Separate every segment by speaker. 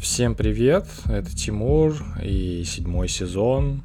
Speaker 1: Всем привет, это Тимур и седьмой сезон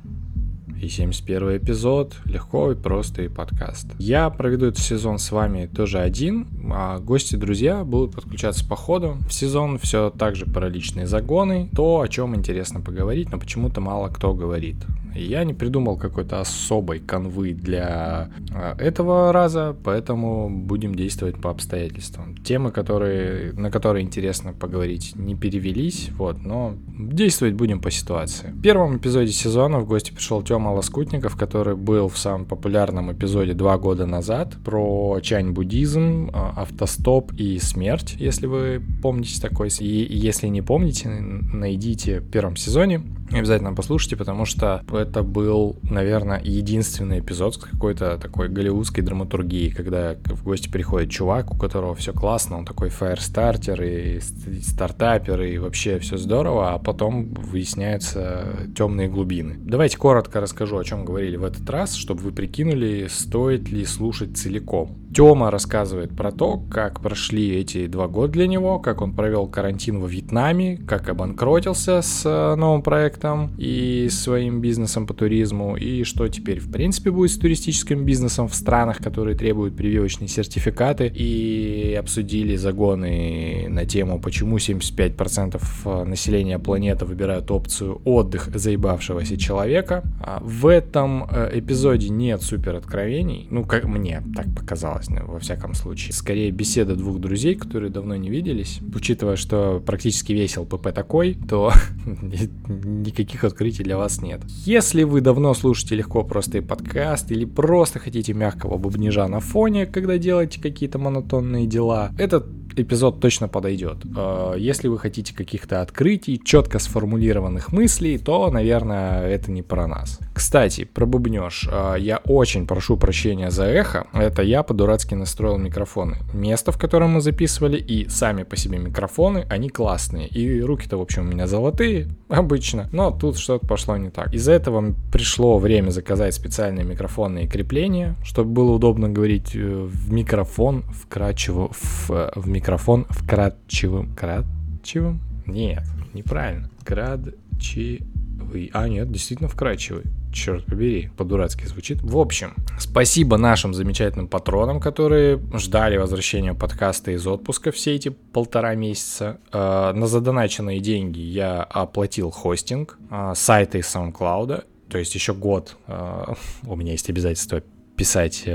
Speaker 1: и 71 эпизод «Легко и просто и подкаст». Я проведу этот сезон с вами тоже один, а гости друзья будут подключаться по ходу. В сезон все так же про личные загоны, то, о чем интересно поговорить, но почему-то мало кто говорит. Я не придумал какой-то особой конвы для а, этого раза, поэтому будем действовать по обстоятельствам. Темы, которые, на которые интересно поговорить, не перевелись, вот, но действовать будем по ситуации. В первом эпизоде сезона в гости пришел Тёма Лоскутников, который был в самом популярном эпизоде два года назад про чань-буддизм, а, автостоп и смерть, если вы помните такой. И если не помните, найдите в первом сезоне Обязательно послушайте, потому что это был, наверное, единственный эпизод с какой-то такой голливудской драматургии, когда в гости приходит чувак, у которого все классно, он такой фаерстартер и стартапер, и вообще все здорово, а потом выясняются темные глубины. Давайте коротко расскажу, о чем говорили в этот раз, чтобы вы прикинули, стоит ли слушать целиком. Тёма рассказывает про то, как прошли эти два года для него, как он провел карантин во Вьетнаме, как обанкротился с э, новым проектом и своим бизнесом по туризму, и что теперь в принципе будет с туристическим бизнесом в странах, которые требуют прививочные сертификаты, и обсудили загоны на тему, почему 75% э, населения планеты выбирают опцию отдых заебавшегося человека. А в этом э, эпизоде нет супер откровений, ну как мне так показалось классная, во всяком случае. Скорее, беседа двух друзей, которые давно не виделись. Учитывая, что практически весь ЛПП такой, то никаких открытий для вас нет. Если вы давно слушаете легко просто и подкаст, или просто хотите мягкого бубнижа на фоне, когда делаете какие-то монотонные дела, этот эпизод точно подойдет. Э, если вы хотите каких-то открытий, четко сформулированных мыслей, то, наверное, это не про нас. Кстати, про бубнеж. Э, я очень прошу прощения за эхо. Это я по-дурацки настроил микрофоны. Место, в котором мы записывали, и сами по себе микрофоны, они классные. И руки-то, в общем, у меня золотые, обычно. Но тут что-то пошло не так. Из-за этого пришло время заказать специальные микрофонные крепления, чтобы было удобно говорить э, в микрофон вкрадчиво в, в микрофон микрофон вкрадчивым... Кратчивым? Нет, неправильно. Кратчивый. А, нет, действительно вкрадчивый. Черт побери, по-дурацки звучит. В общем, спасибо нашим замечательным патронам, которые ждали возвращения подкаста из отпуска все эти полтора месяца. Э, на задоначенные деньги я оплатил хостинг э, сайта из SoundCloud. То есть еще год э, у меня есть обязательство писать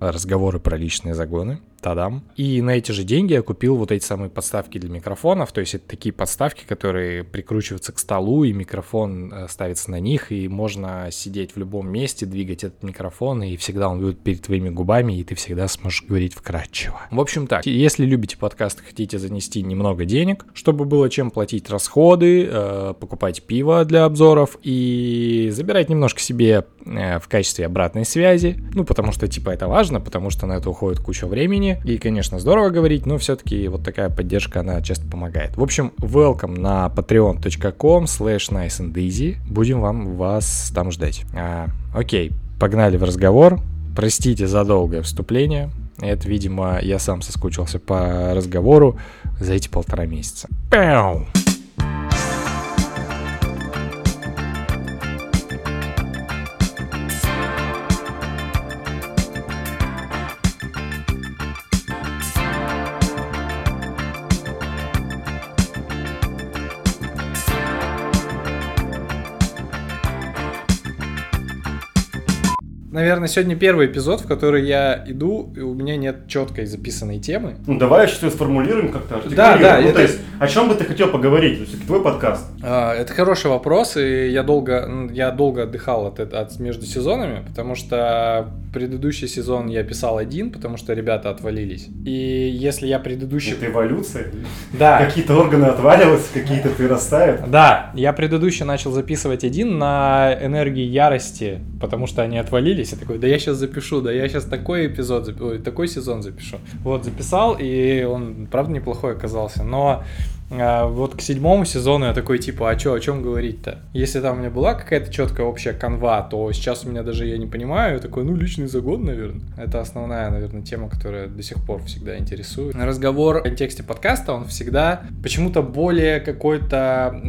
Speaker 1: разговоры про личные загоны. Тадам. И на эти же деньги я купил вот эти самые подставки для микрофонов. То есть это такие подставки, которые прикручиваются к столу, и микрофон э, ставится на них, и можно сидеть в любом месте, двигать этот микрофон, и всегда он будет перед твоими губами, и ты всегда сможешь говорить вкрадчиво. В общем так, если любите подкаст, хотите занести немного денег, чтобы было чем платить расходы, э, покупать пиво для обзоров и забирать немножко себе э, в качестве обратной связи. Ну, потому что, типа, это важно, потому что на это уходит куча времени, и, конечно, здорово говорить, но все-таки вот такая поддержка, она часто помогает. В общем, welcome на patreon.com slash nice and easy. Будем вам вас там ждать. А, окей, погнали в разговор. Простите за долгое вступление. Это, видимо, я сам соскучился по разговору за эти полтора месяца. Пяу! Наверное, сегодня первый эпизод, в который я иду, и у меня нет четкой записанной темы.
Speaker 2: Ну, давай ее сформулируем как-то.
Speaker 1: Да, да.
Speaker 2: Ну, это... то есть, о чем бы ты хотел поговорить? То есть, твой подкаст.
Speaker 1: А, это хороший вопрос, и я долго, я долго отдыхал от, от между сезонами, потому что предыдущий сезон я писал один, потому что ребята отвалились. И если я предыдущий...
Speaker 2: Это эволюция?
Speaker 1: Да.
Speaker 2: Какие-то органы отваливаются, какие-то расставят?
Speaker 1: Да, я предыдущий начал записывать один на энергии ярости, потому что они отвалились. Я такой, да я сейчас запишу, да я сейчас такой эпизод, запишу, такой сезон запишу. Вот, записал, и он, правда, неплохой оказался. Но А вот к седьмому сезону я такой, типа, а чё, о чем говорить-то? Если там у меня была какая-то четкая общая канва, то сейчас у меня даже я не понимаю, я такой, ну, личный загон, наверное. Это основная, наверное, тема, которая до сих пор всегда интересует. Разговор в контексте подкаста, он всегда почему-то более какой-то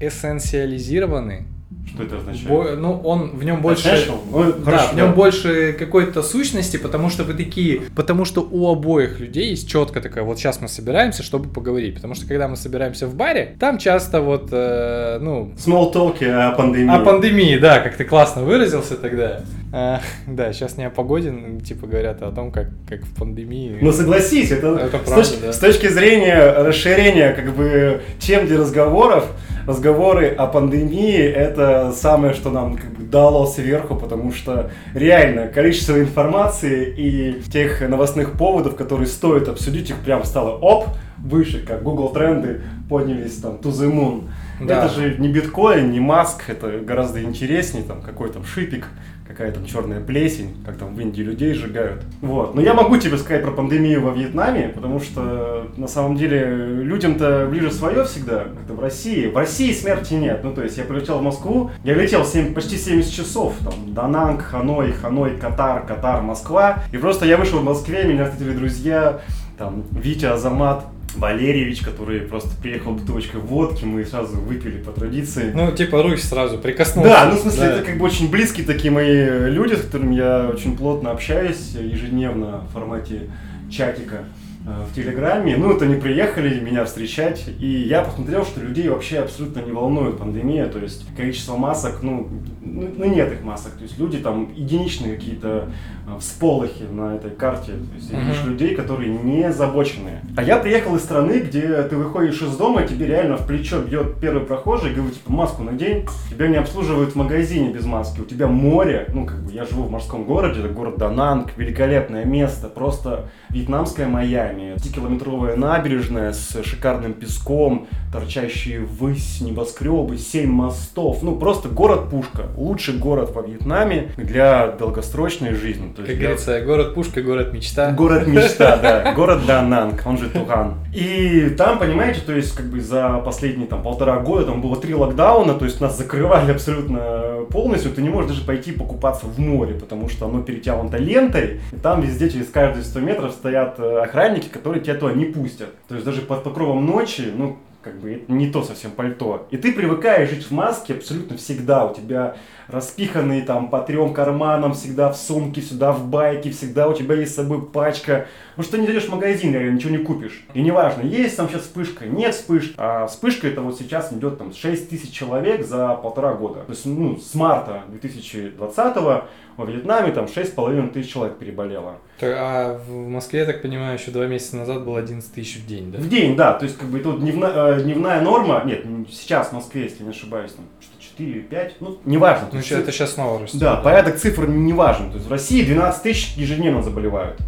Speaker 1: эссенциализированный,
Speaker 2: что это означает?
Speaker 1: Бо, ну, он в нем больше.
Speaker 2: Essential? Ну,
Speaker 1: да,
Speaker 2: хорошо,
Speaker 1: в нем
Speaker 2: да.
Speaker 1: больше какой-то сущности, потому что вы такие. Потому что у обоих людей есть четко такая, вот сейчас мы собираемся, чтобы поговорить. Потому что когда мы собираемся в баре, там часто вот, э, ну.
Speaker 2: Small talk о пандемии.
Speaker 1: О пандемии, да, как ты классно выразился тогда. А, да, сейчас не о погоде, ну, типа говорят а о том, как, как в пандемии.
Speaker 2: Ну согласись, это,
Speaker 1: Это
Speaker 2: с,
Speaker 1: правда,
Speaker 2: точ-
Speaker 1: да.
Speaker 2: с точки зрения расширения как бы тем для разговоров, разговоры о пандемии это самое, что нам как бы дало сверху, потому что реально количество информации и тех новостных поводов, которые стоит обсудить, их прям стало оп, выше, как Google тренды поднялись там to the moon.
Speaker 1: Да.
Speaker 2: Это же не биткоин, не маск, это гораздо интереснее, там какой там шипик, какая там черная плесень, как там в Индии людей сжигают. Вот. Но я могу тебе сказать про пандемию во Вьетнаме, потому что на самом деле людям-то ближе свое всегда, как-то в России. В России смерти нет. Ну, то есть я прилетел в Москву, я летел 7, почти 70 часов, там, Дананг, Ханой, Ханой, Катар, Катар, Москва. И просто я вышел в Москве, меня встретили друзья, там, Витя, Азамат, Валерьевич, который просто приехал бутылочкой водки, мы сразу выпили по традиции.
Speaker 1: Ну, типа, руки сразу прикоснулся.
Speaker 2: Да, ну в смысле,
Speaker 1: Да.
Speaker 2: это как бы очень близкие такие мои люди, с которыми я очень плотно общаюсь ежедневно в формате чатика э, в Телеграме. Ну, это они приехали меня встречать, и я посмотрел, что людей вообще абсолютно не волнует пандемия, то есть количество масок, ну, ну ну, нет их масок, то есть люди там единичные какие-то э, всполохи на этой карте, то есть
Speaker 1: Мгм.
Speaker 2: видишь людей, которые не озабоченные. А я приехал из страны, где ты выходишь из дома, тебе реально в плечо бьет первый прохожий говорит, типа, маску надень, тебя не обслуживают в магазине без маски, у тебя море, ну, как бы, я живу в морском городе, это город Дананг, великолепное место, просто вьетнамское Майами, 10-километровая набережная с шикарным песком, торчащие ввысь небоскребы, 7 мостов, ну, просто город-пушка, лучший город во Вьетнаме для долгосрочной жизни. То
Speaker 1: Как
Speaker 2: есть я-
Speaker 1: говорится, город пушка, город мечта.
Speaker 2: Город мечта, да. Город Дананг, он же Туган. И там, понимаете, то есть как бы за последние там полтора года там было три локдауна, то есть нас закрывали абсолютно полностью. Ты не можешь даже пойти покупаться в море, потому что оно перетянуто лентой. И там везде через каждые 100 метров стоят э, охранники, которые тебя туда не пустят. То есть даже под покровом ночи, ну, как бы не то совсем пальто. И ты привыкаешь жить в маске абсолютно всегда. У тебя распиханные там по трем карманам, всегда в сумке, всегда в байке, всегда у тебя есть с собой пачка. Потому что не зайдешь в магазин, реально ничего не купишь. И неважно, есть там сейчас вспышка, нет вспышки. А вспышка это вот сейчас идет там 6 тысяч человек за полтора года. То есть, ну, с марта 2020 во Вьетнаме там 6,5 тысяч человек переболело.
Speaker 1: А в Москве, я так понимаю, еще два месяца назад было 11 тысяч в день, да?
Speaker 2: В день, да, то есть как бы это вот дневна- э, дневная норма, нет, сейчас в Москве, если не ошибаюсь, там что 4 или 5, ну, неважно.
Speaker 1: Ну,
Speaker 2: циф-
Speaker 1: это сейчас снова растет.
Speaker 2: Да, порядок цифр не важен. То есть в России 12 тысяч ежедневно заболевают.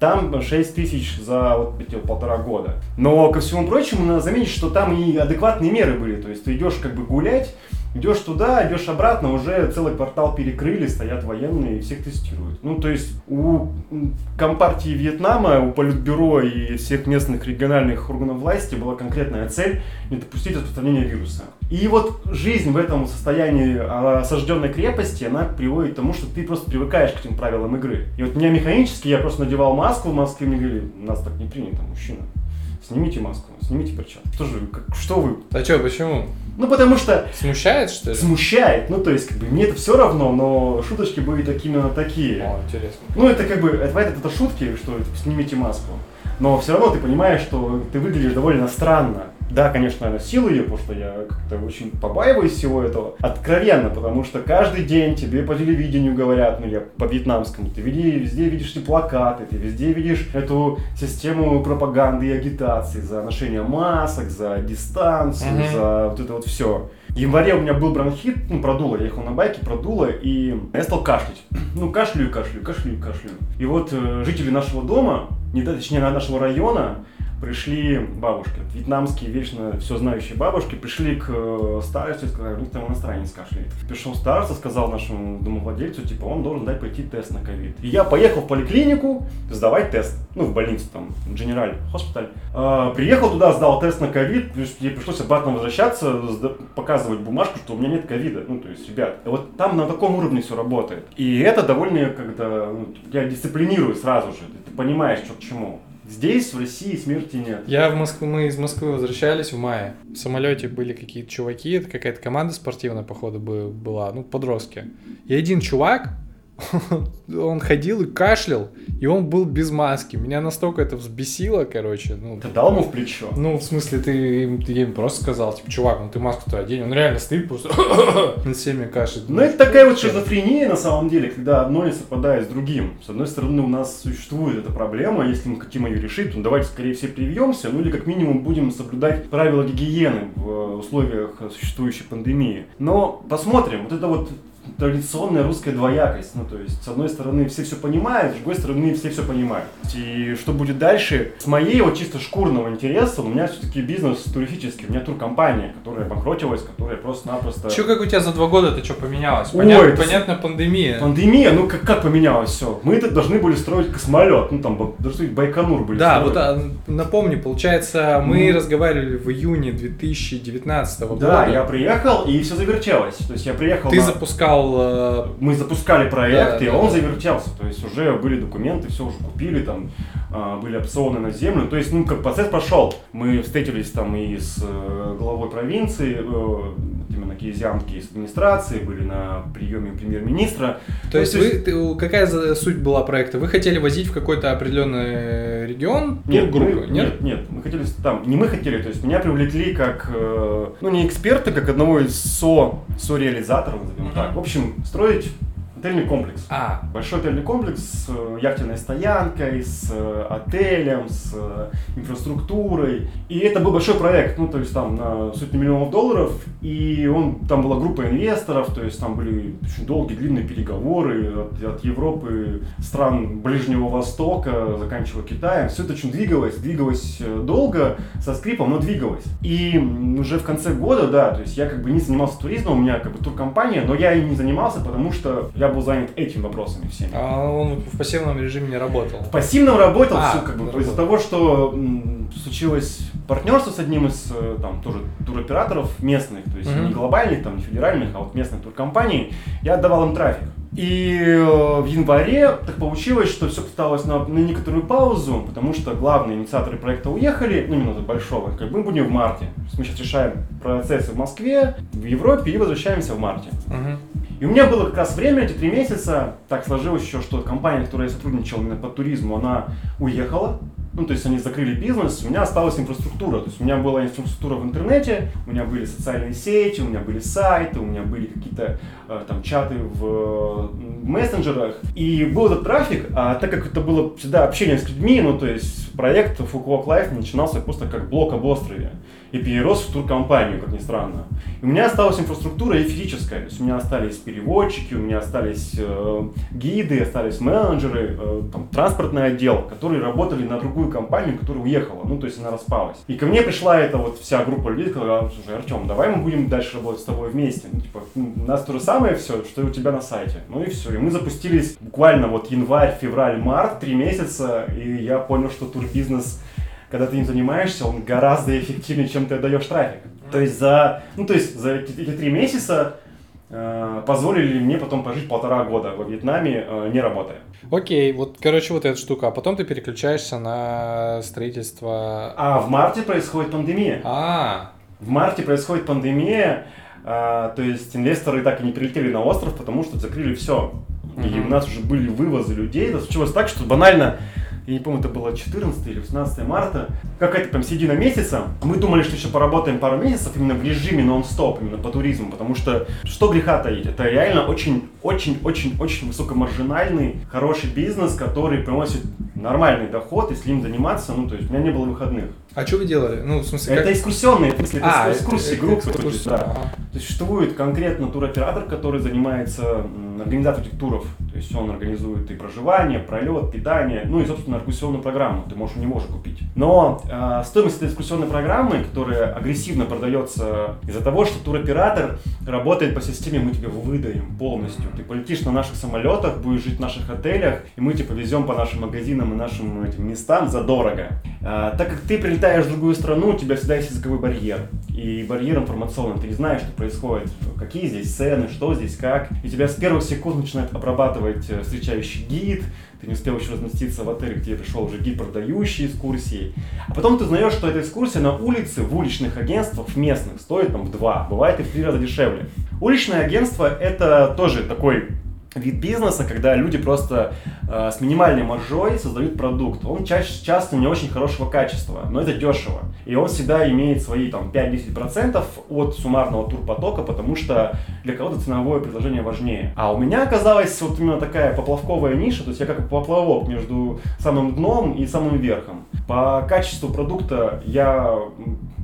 Speaker 2: Там 6 тысяч за вот эти полтора года. Но, ко всему прочему, надо заметить, что там и адекватные меры были. То есть ты идешь как бы гулять, идешь туда, идешь обратно, уже целый квартал перекрыли, стоят военные и всех тестируют. Ну, то есть у Компартии Вьетнама, у Политбюро и всех местных региональных органов власти была конкретная цель не допустить распространения вируса. И вот жизнь в этом состоянии а, осажденной крепости, она приводит к тому, что ты просто привыкаешь к этим правилам игры. И вот меня механически, я просто надевал маску в Москве, мне говорили, нас так не принято, мужчина. Снимите маску, снимите перчатки. Что же как- что вы?
Speaker 1: А что, почему?
Speaker 2: Ну, потому что
Speaker 1: Смущает, что ли?
Speaker 2: смущает. Ну, то есть, как бы, мне это все равно, но шуточки были такими именно такие.
Speaker 1: О, интересно.
Speaker 2: Ну, это как бы, это, это, это шутки, что типа, снимите маску. Но все равно ты понимаешь, что ты выглядишь довольно странно. Да, конечно, носил ее, потому что я как-то очень побаиваюсь всего этого. Откровенно, потому что каждый день тебе по телевидению говорят, ну я по вьетнамскому, ты везде, везде видишь эти плакаты, ты везде видишь эту систему пропаганды и агитации за ношение масок, за дистанцию,
Speaker 1: Мгм.
Speaker 2: за вот это вот все. В январе у меня был бронхит, ну, продуло, я ехал на байке, продуло, и я стал кашлять. Ну, кашляю, кашляю, кашляю, кашляю. И вот э, жители нашего дома, не, точнее, нашего района, пришли бабушки, вьетнамские вечно все знающие бабушки, пришли к э, старосту и сказали, у них там иностранец кашляет. Пришел староста, сказал нашему домовладельцу, типа, он должен дать пойти тест на ковид. И я поехал в поликлинику сдавать тест, ну, в больницу там, General Hospital. А, приехал туда, сдал тест на ковид, мне пришлось обратно возвращаться, показывать бумажку, что у меня нет ковида. Ну, то есть, ребят, вот там на таком уровне все работает. И это довольно, когда ну, я дисциплинирую сразу же, ты понимаешь, что к чему. Здесь, в России, смерти нет.
Speaker 1: Я в Москву, мы из Москвы возвращались в мае. В самолете были какие-то чуваки, это какая-то команда спортивная, походу, была, ну, подростки. И один чувак, он ходил и кашлял, и он был без маски. Меня настолько это взбесило, короче. Ну,
Speaker 2: ты дал ему в плечо?
Speaker 1: Ну, в смысле, ты ты им просто сказал, типа, чувак, ну ты маску-то одень. Он реально стоит просто над всеми кашляет.
Speaker 2: Ну, это такая вот шизофрения, на самом деле, когда одно не совпадает с другим. С одной стороны, у нас существует эта проблема, если мы хотим ее решить, то давайте скорее все привьемся, ну или как минимум будем соблюдать правила гигиены в условиях существующей пандемии. Но посмотрим, вот это вот традиционная русская двоякость. Ну, то есть, с одной стороны, все все понимают, с другой стороны, все все понимают. И что будет дальше? С моей вот чисто шкурного интереса, у меня все-таки бизнес туристический, у меня туркомпания, которая обанкротилась, которая просто-напросто...
Speaker 1: Че, как у тебя за два года это что поменялось? Понятно, Ой, понятно, пандемия.
Speaker 2: Пандемия, ну как, как поменялось все? Мы это должны были строить космолет, ну там, должны Байконур были
Speaker 1: Да, строить. вот а, напомню, получается, мы mm. разговаривали в июне 2019 года.
Speaker 2: Да, я приехал, и все завертелось. То есть я приехал
Speaker 1: Ты на... запускал запускал... Э,
Speaker 2: Мы запускали проект, да, и да, он да. завертелся. То есть уже были документы, все уже купили, там а, были опционы на землю. То есть, ну, как процесс пошел. Мы встретились там и с э, главой провинции, э, именно киезианки из администрации, были на приеме премьер-министра.
Speaker 1: То ну, есть, то есть... Вы, какая суть была проекта? Вы хотели возить в какой-то определенный регион
Speaker 2: нет, группы? Мы, нет? нет, нет, мы хотели там, не мы хотели, то есть меня привлекли как, ну не эксперты, как одного из со, со-реализаторов, назовем uh-huh. так. В общем, строить Отельный комплекс.
Speaker 1: А.
Speaker 2: Большой отельный комплекс с э, яхтенной стоянкой, с э, отелем, с э, инфраструктурой. И это был большой проект, ну, то есть там на сотни миллионов долларов. И он, там была группа инвесторов, то есть там были очень долгие, длинные переговоры от, от Европы, стран Ближнего Востока, заканчивая Китаем. Все это очень двигалось, двигалось долго, со скрипом, но двигалось. И уже в конце года, да, то есть я как бы не занимался туризмом, у меня как бы туркомпания, но я и не занимался, потому что я был занят этими вопросами всеми.
Speaker 1: А он в пассивном режиме не работал? В
Speaker 2: пассивном работал, а, все, как бы, из-за того, что м, случилось партнерство с одним из э, там тоже туроператоров местных, то есть mm-hmm. не глобальных, там, не федеральных, а вот местных туркомпаний, я отдавал им трафик. И э, в январе так получилось, что все осталось на, на некоторую паузу, потому что главные инициаторы проекта уехали, ну именно большого, как мы будем в марте. Мы сейчас решаем процессы в Москве, в Европе и возвращаемся в марте. Uh-huh. И у меня было как раз время, эти три месяца, так сложилось еще, что компания, с которой я сотрудничал именно по туризму, она уехала, ну, то есть они закрыли бизнес, у меня осталась инфраструктура. То есть у меня была инфраструктура в интернете, у меня были социальные сети, у меня были сайты, у меня были какие-то э, там чаты в, в мессенджерах. И был этот трафик, а так как это было всегда общение с людьми, ну, то есть проект Fukuoka Life начинался просто как блок об острове и перерос в туркомпанию, как ни странно. И у меня осталась инфраструктура и физическая. То есть у меня остались переводчики, у меня остались э, гиды, остались менеджеры, э, там, транспортный отдел, которые работали на другую компанию, которая уехала. Ну, то есть она распалась. И ко мне пришла эта вот вся группа людей, сказала, слушай, Артем, давай мы будем дальше работать с тобой вместе. Ну, типа, у нас то же самое все, что и у тебя на сайте. Ну и все. И мы запустились буквально вот январь, февраль, март, три месяца, и я понял, что турбизнес когда ты им занимаешься, он гораздо эффективнее, чем ты отдаешь трафик. То есть за, ну, то есть за эти, три месяца э, позволили мне потом пожить полтора года во Вьетнаме, э, не работая.
Speaker 1: Окей, вот, короче, вот эта штука. А потом ты переключаешься на строительство...
Speaker 2: А в марте происходит пандемия.
Speaker 1: А.
Speaker 2: В марте происходит пандемия, э, то есть инвесторы так и не прилетели на остров, потому что закрыли все. И у нас уже были вывозы людей. Это случилось так, что банально я не помню, это было 14 или 18 марта, какая-то там середина месяца. Мы думали, что еще поработаем пару месяцев именно в режиме нон-стоп, именно по туризму, потому что что греха таить, это реально очень-очень-очень-очень высокомаржинальный, хороший бизнес, который приносит нормальный доход, если им заниматься, ну, то есть у меня не было выходных.
Speaker 1: А что вы делали? Ну, в смысле,
Speaker 2: как... Это экскурсионные, в смысле, это а, экскурсии, группы. Да. То есть существует конкретно туроператор, который занимается организацией этих туров. То есть он организует и проживание, пролет, питание, ну и, собственно, экскурсионную программу. Ты можешь у него же купить. Но э, стоимость этой экскурсионной программы, которая агрессивно продается из-за того, что туроператор работает по системе «мы тебе выдаем полностью». Ты полетишь на наших самолетах, будешь жить в наших отелях, и мы тебя повезем по нашим магазинам и нашим этим местам задорого. Э, так как ты прилетаешь в другую страну, у тебя всегда есть языковой барьер. И барьер информационный. Ты не знаешь, что происходит, какие здесь цены, что здесь, как. И тебя с первых секунд начинает обрабатывать э, встречающий гид, ты не успел еще разместиться в отеле, где пришел уже гид, продающий экскурсии. А потом ты узнаешь, что эта экскурсия на улице, в уличных агентствах, местных, стоит там в два, бывает и в три раза дешевле. Уличное агентство это тоже такой вид бизнеса, когда люди просто э, с минимальной маржой создают продукт. Он чаще, часто не очень хорошего качества, но это дешево. И он всегда имеет свои там 5-10% от суммарного турпотока, потому что для кого-то ценовое предложение важнее. А у меня оказалась вот именно такая поплавковая ниша, то есть я как поплавок между самым дном и самым верхом. По качеству продукта я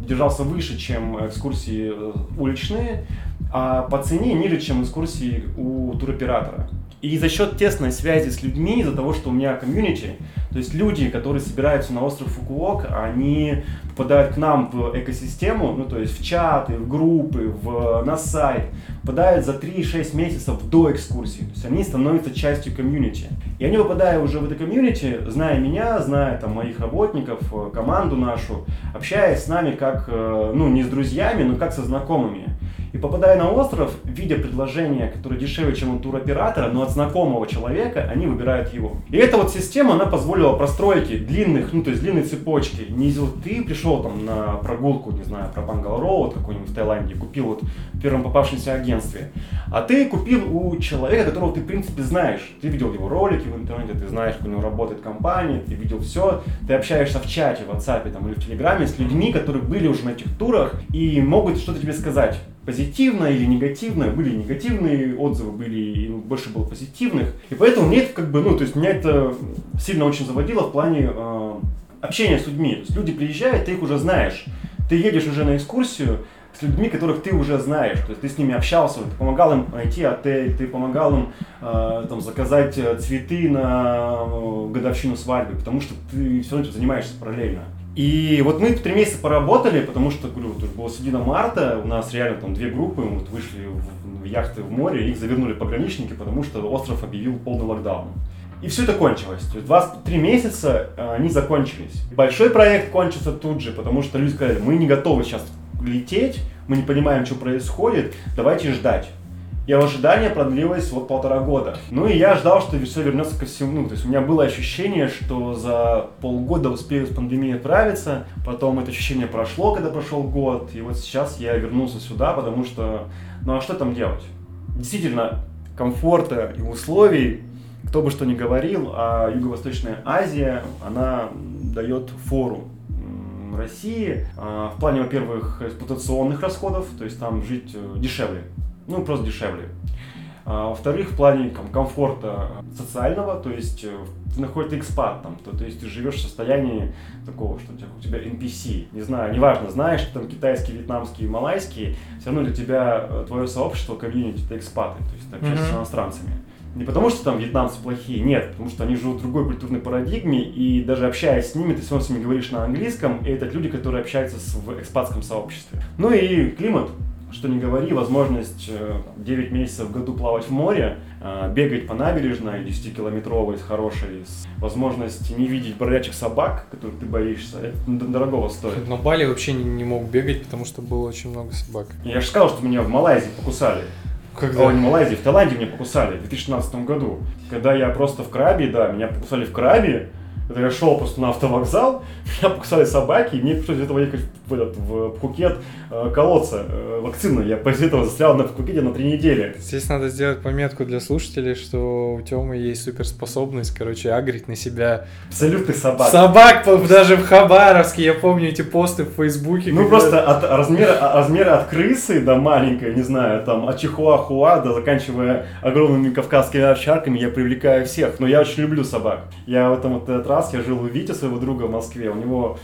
Speaker 2: держался выше, чем экскурсии э, уличные, а по цене ниже, чем экскурсии у туроператора. И за счет тесной связи с людьми, из-за того, что у меня комьюнити, то есть люди, которые собираются на остров Фукуок, они попадают к нам в экосистему, ну то есть в чаты, в группы, в, на сайт, попадают за 3-6 месяцев до экскурсии. То есть они становятся частью комьюнити. И они, попадая уже в это комьюнити, зная меня, зная там моих работников, команду нашу, общаясь с нами как, э, ну не с друзьями, но как со знакомыми. И попадая на остров, видя предложение, которое дешевле, чем у туроператора, но от знакомого человека, они выбирают его. И эта вот система, она позволила простройки длинных, ну то есть длинной цепочки. Не из ты пришел там на прогулку, не знаю, про Бангал Роуд какой-нибудь в Таиланде, купил вот в первом попавшемся агентстве. А ты купил у человека, которого ты в принципе знаешь. Ты видел его ролики в интернете, ты знаешь, как у него работает компания, ты видел все. Ты общаешься в чате, в WhatsApp там, или в Телеграме с людьми, которые были уже на этих турах и могут что-то тебе сказать позитивное или негативное. Были негативные отзывы, были и больше было позитивных. И поэтому мне это как бы, ну, то есть меня это сильно очень заводило в плане э, общения с людьми. То есть люди приезжают, ты их уже знаешь. Ты едешь уже на экскурсию с людьми, которых ты уже знаешь. То есть ты с ними общался, ты помогал им найти отель, ты помогал им э, там, заказать цветы на э, годовщину свадьбы, потому что ты все равно занимаешься параллельно. И вот мы три месяца поработали, потому что, говорю, вот уже было середина марта, у нас реально там две группы, мы вот вышли в, в яхты в море, их завернули пограничники, потому что остров объявил полный локдаун. И все это кончилось. То есть 23 месяца э, они закончились. Большой проект кончился тут же, потому что люди сказали, мы не готовы сейчас лететь, мы не понимаем, что происходит, давайте ждать. И ожидание продлилось вот полтора года. Ну и я ждал, что все вернется ко всему. Ну, то есть у меня было ощущение, что за полгода успею с пандемией отправиться. Потом это ощущение прошло, когда прошел год. И вот сейчас я вернулся сюда, потому что, ну а что там делать? Действительно, комфорта и условий, кто бы что ни говорил, а Юго-Восточная Азия, она дает фору России а, в плане, во-первых, эксплуатационных расходов, то есть там жить э, дешевле ну, просто дешевле. А, во-вторых, в плане там, комфорта социального, то есть э, ты находишься экспат, там, то, то есть ты живешь в состоянии такого, что у тебя NPC, не знаю, неважно, знаешь, что там китайский, вьетнамский, малайский, все равно для тебя э, твое сообщество, комьюнити, это экспаты, то есть ты общаешься mm-hmm. с иностранцами. Не потому, что там вьетнамцы плохие, нет, потому что они живут в другой культурной парадигме, и даже общаясь с ними, ты все равно с ними говоришь на английском, и это люди, которые общаются в экспатском сообществе. Ну и климат, что не говори, возможность 9 э, месяцев в году плавать в море, э, бегать по набережной 10-километровой, с хорошей, с возможность не видеть бродячих собак, которых ты боишься, это дорогого стоит.
Speaker 1: Но Бали вообще не, не мог бегать, потому что было очень много собак.
Speaker 2: Я же сказал, что меня в Малайзии покусали. Когда? О, не в Малайзии, в Таиланде меня покусали в 2016 году. Когда я просто в Крабе, да, меня покусали в Крабе, это я шел просто на автовокзал, меня покусали собаки, и мне пришлось из этого ехать в, этот, в Пхукет э, колоться э, вакцину. Я после этого застрял на Пхукете на три недели.
Speaker 1: Здесь надо сделать пометку для слушателей, что у Тёмы есть суперспособность, короче, агрить на себя...
Speaker 2: Абсолютный собак.
Speaker 1: Собак даже в Хабаровске, я помню эти посты в Фейсбуке.
Speaker 2: Ну просто от размера, размера от крысы до маленькой, не знаю, там от чихуахуа до заканчивая огромными кавказскими овчарками, я привлекаю всех. Но я очень люблю собак. Я в этом вот этот раз, я жил у Вити, своего друга в Москве, у него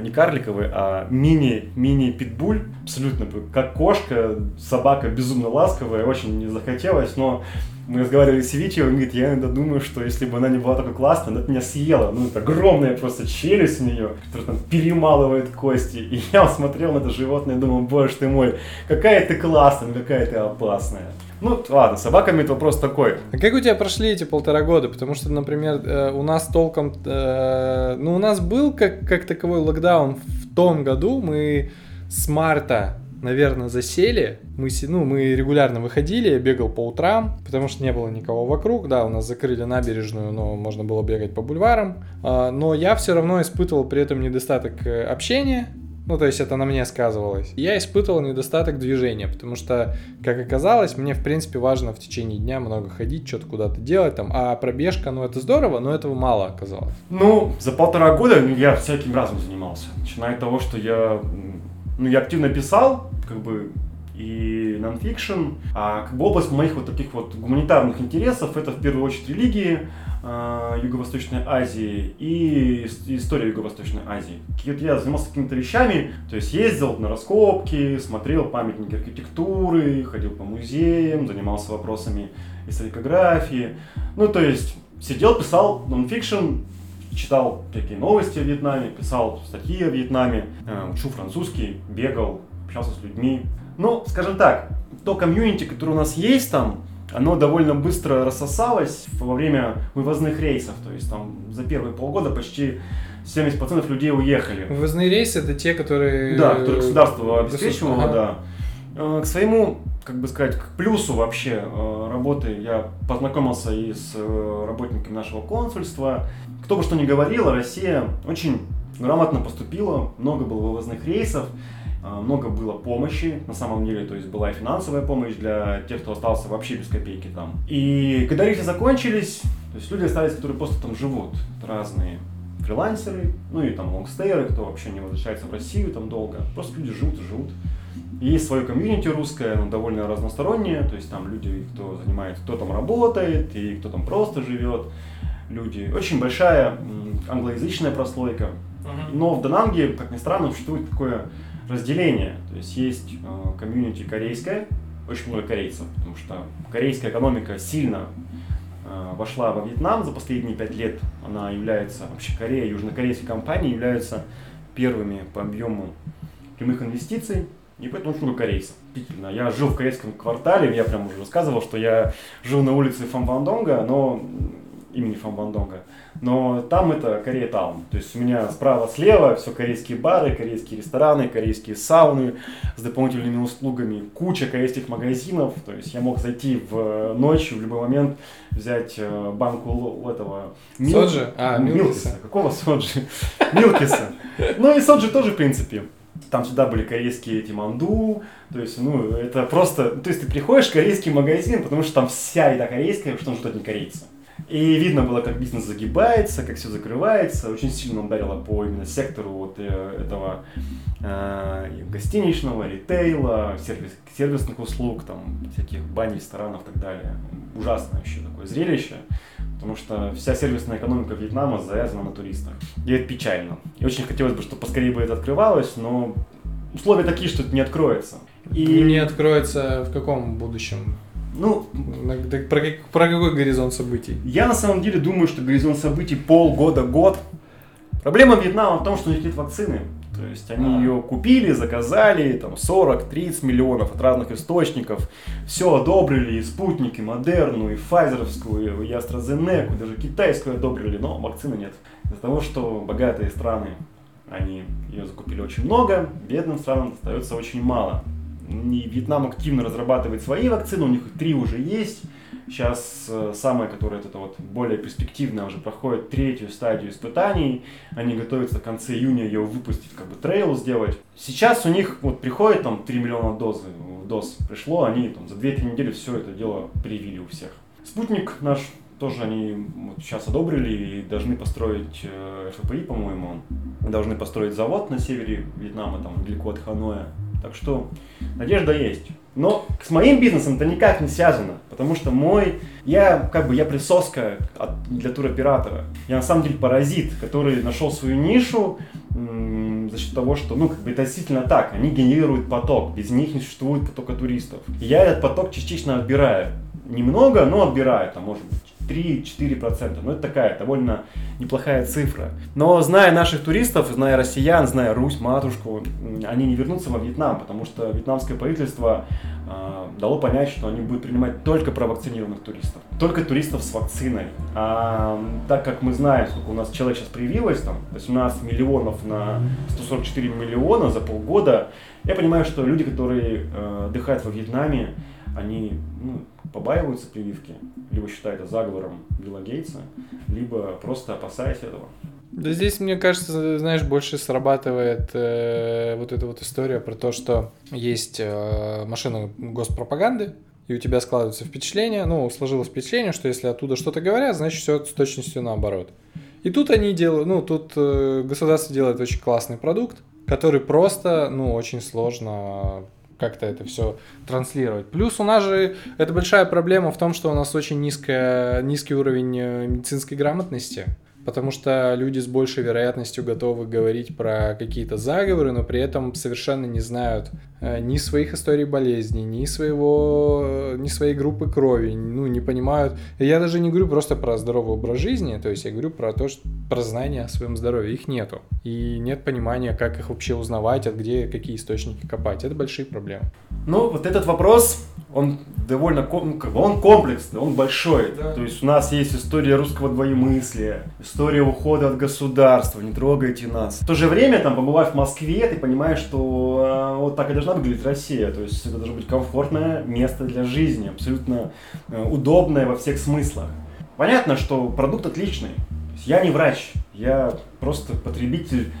Speaker 2: не карликовый, а мини, мини-питбуль, абсолютно как кошка, собака безумно ласковая, очень не захотелось, но мы разговаривали с Вичи, он говорит, я иногда думаю, что если бы она не была такой классной, она бы меня съела. Ну, это огромная просто челюсть у нее, которая там перемалывает кости. И я смотрел на это животное и думал, боже ты мой, какая ты классная, какая ты опасная. Ну, ладно, с собаками это вопрос такой.
Speaker 1: А как у тебя прошли эти полтора года? Потому что, например, э, у нас толком... Э, ну, у нас был как, как таковой локдаун в том году. Мы с марта наверное, засели. Мы, ну, мы регулярно выходили, я бегал по утрам, потому что не было никого вокруг. Да, у нас закрыли набережную, но можно было бегать по бульварам. А, но я все равно испытывал при этом недостаток э, общения, ну, то есть это на мне сказывалось. Я испытывал недостаток движения, потому что, как оказалось, мне, в принципе, важно в течение дня много ходить, что-то куда-то делать там. А пробежка, ну, это здорово, но этого мало оказалось.
Speaker 2: Ну, за полтора года я всяким разом занимался. Начиная от того, что я ну, я активно писал, как бы, и нонфикшн. А как бы область моих вот таких вот гуманитарных интересов это в первую очередь религии Юго-Восточной Азии и история Юго-Восточной Азии. Я занимался какими-то вещами, то есть ездил на раскопки, смотрел памятники архитектуры, ходил по музеям, занимался вопросами историкографии. Ну, то есть сидел, писал нонфикшн, читал всякие новости о Вьетнаме, писал статьи о Вьетнаме, э, учу французский, бегал, общался с людьми. Ну, скажем так, то комьюнити, которое у нас есть там, оно довольно быстро рассосалось во время вывозных рейсов. То есть там за первые полгода почти 70% людей уехали.
Speaker 1: Вывозные рейсы это те, которые...
Speaker 2: Да, которые государство обеспечивало, ага. да. Э, к своему, как бы сказать, к плюсу вообще э, работы я познакомился и с работниками нашего консульства, кто бы что ни говорил, Россия очень грамотно поступила, много было вывозных рейсов, много было помощи, на самом деле, то есть была и финансовая помощь для тех, кто остался вообще без копейки там. И когда рейсы закончились, то есть люди остались, которые просто там живут, разные фрилансеры, ну и там лонгстейеры, кто вообще не возвращается в Россию там долго, просто люди живут и живут. И есть свое комьюнити русское, оно довольно разностороннее, то есть там люди, кто занимается, кто там работает, и кто там просто живет люди. Очень большая англоязычная прослойка. Но в Дананге, как ни странно, существует такое разделение. То есть есть э, комьюнити корейское, очень много корейцев, потому что корейская экономика сильно э, вошла во Вьетнам за последние пять лет. Она является, вообще Корея, южнокорейские компании являются первыми по объему прямых инвестиций, и поэтому очень много корейцев. Я жил в корейском квартале, я прям уже рассказывал, что я жил на улице Фамвандонга, но имени Фамбандонга. Но там это Корея Таун. То есть у меня справа-слева все корейские бары, корейские рестораны, корейские сауны с дополнительными услугами, куча корейских магазинов. То есть я мог зайти в ночь в любой момент взять э, банку этого...
Speaker 1: Мил... Соджи? А,
Speaker 2: Милкиса. Милкиса. Какого Соджи? Милкиса. Ну и Соджи тоже, в принципе. Там всегда были корейские эти манду, то есть, ну, это просто, то есть ты приходишь в корейский магазин, потому что там вся еда корейская, что там ждут не корейцы. И видно было, как бизнес загибается, как все закрывается. Очень сильно ударило по именно сектору вот э, этого э, гостиничного, ритейла, сервис, сервисных услуг, там, всяких бань, ресторанов и так далее. Ужасное вообще такое зрелище, потому что вся сервисная экономика Вьетнама завязана на туристах. И это печально. И очень хотелось бы, чтобы поскорее бы это открывалось, но условия такие, что это не откроется.
Speaker 1: И не откроется в каком будущем?
Speaker 2: Ну,
Speaker 1: про, про какой горизонт событий?
Speaker 2: Я на самом деле думаю, что горизонт событий полгода-год. Проблема Вьетнама в том, что у них нет вакцины. То есть они а. ее купили, заказали, там 40-30 миллионов от разных источников. Все одобрили, и спутник, и Модерну, и Файзеровскую, и AstraZeneca, даже китайскую одобрили, но вакцины нет. Из-за того, что богатые страны, они ее закупили очень много, бедным странам остается очень мало. И Вьетнам активно разрабатывает свои вакцины, у них три уже есть. Сейчас э, самая, которая это вот более перспективная, уже проходит третью стадию испытаний. Они готовятся в конце июня ее выпустить, как бы трейл сделать. Сейчас у них вот приходит там 3 миллиона доз, доз пришло, они там за 2-3 недели все это дело привили у всех. Спутник наш тоже они вот сейчас одобрили и должны построить э, ФПИ, по-моему, должны построить завод на севере Вьетнама, там недалеко от Ханоя Так что надежда есть. Но с моим бизнесом это никак не связано, потому что мой, я как бы, я присоска от, для туроператора. Я на самом деле паразит, который нашел свою нишу за счет того, что, ну, как бы это действительно так, они генерируют поток, без них не существует потока туристов. я этот поток частично отбираю. Немного, но отбираю, там, может быть, 3-4%. Ну, это такая довольно неплохая цифра. Но зная наших туристов, зная россиян, зная Русь, матушку, они не вернутся во Вьетнам, потому что вьетнамское правительство э, дало понять, что они будут принимать только провакцинированных туристов. Только туристов с вакциной. А так как мы знаем, сколько у нас человек сейчас привилось, там 18 миллионов на 144 миллиона за полгода, я понимаю, что люди, которые э, отдыхают во Вьетнаме, они ну, побаиваются прививки, либо считают это заговором Билла Гейтса, либо просто опасаясь этого.
Speaker 1: Да здесь, мне кажется, знаешь, больше срабатывает э, вот эта вот история про то, что есть э, машина госпропаганды, и у тебя складывается впечатление, ну, сложилось впечатление, что если оттуда что-то говорят, значит, все с точностью наоборот. И тут они делают, ну, тут э, государство делает очень классный продукт, который просто, ну, очень сложно как-то это все транслировать. Плюс у нас же это большая проблема в том, что у нас очень низкая, низкий уровень э, медицинской грамотности. Потому что люди с большей вероятностью готовы говорить про какие-то заговоры, но при этом совершенно не знают э, ни своих историй болезни, ни своего, э, ни своей группы крови, ну, не понимают. Я даже не говорю просто про здоровый образ жизни, то есть я говорю про то, что про знания о своем здоровье. Их нету. И нет понимания, как их вообще узнавать, от где какие источники копать. Это большие проблемы.
Speaker 2: Ну, вот этот вопрос, он довольно ну, как бы он комплексный, он большой. Да. То есть у нас есть история русского двоемыслия, история ухода от государства, не трогайте нас. В то же время, там, побывав в Москве, ты понимаешь, что э, вот так и должна выглядеть Россия. То есть это должно быть комфортное место для жизни, абсолютно э, удобное во всех смыслах. Понятно, что продукт отличный. Я не врач, я просто потребитель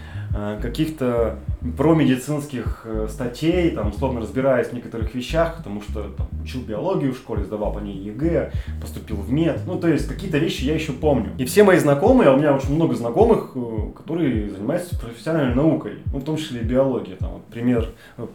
Speaker 2: каких-то промедицинских э, статей, там, условно разбираясь в некоторых вещах, потому что там, учил биологию в школе, сдавал по ней ЕГЭ, поступил в мед. Ну, то есть какие-то вещи я еще помню. И все мои знакомые, а у меня очень много знакомых, э, которые занимаются профессиональной наукой, ну, в том числе и биологией. Там, вот, пример,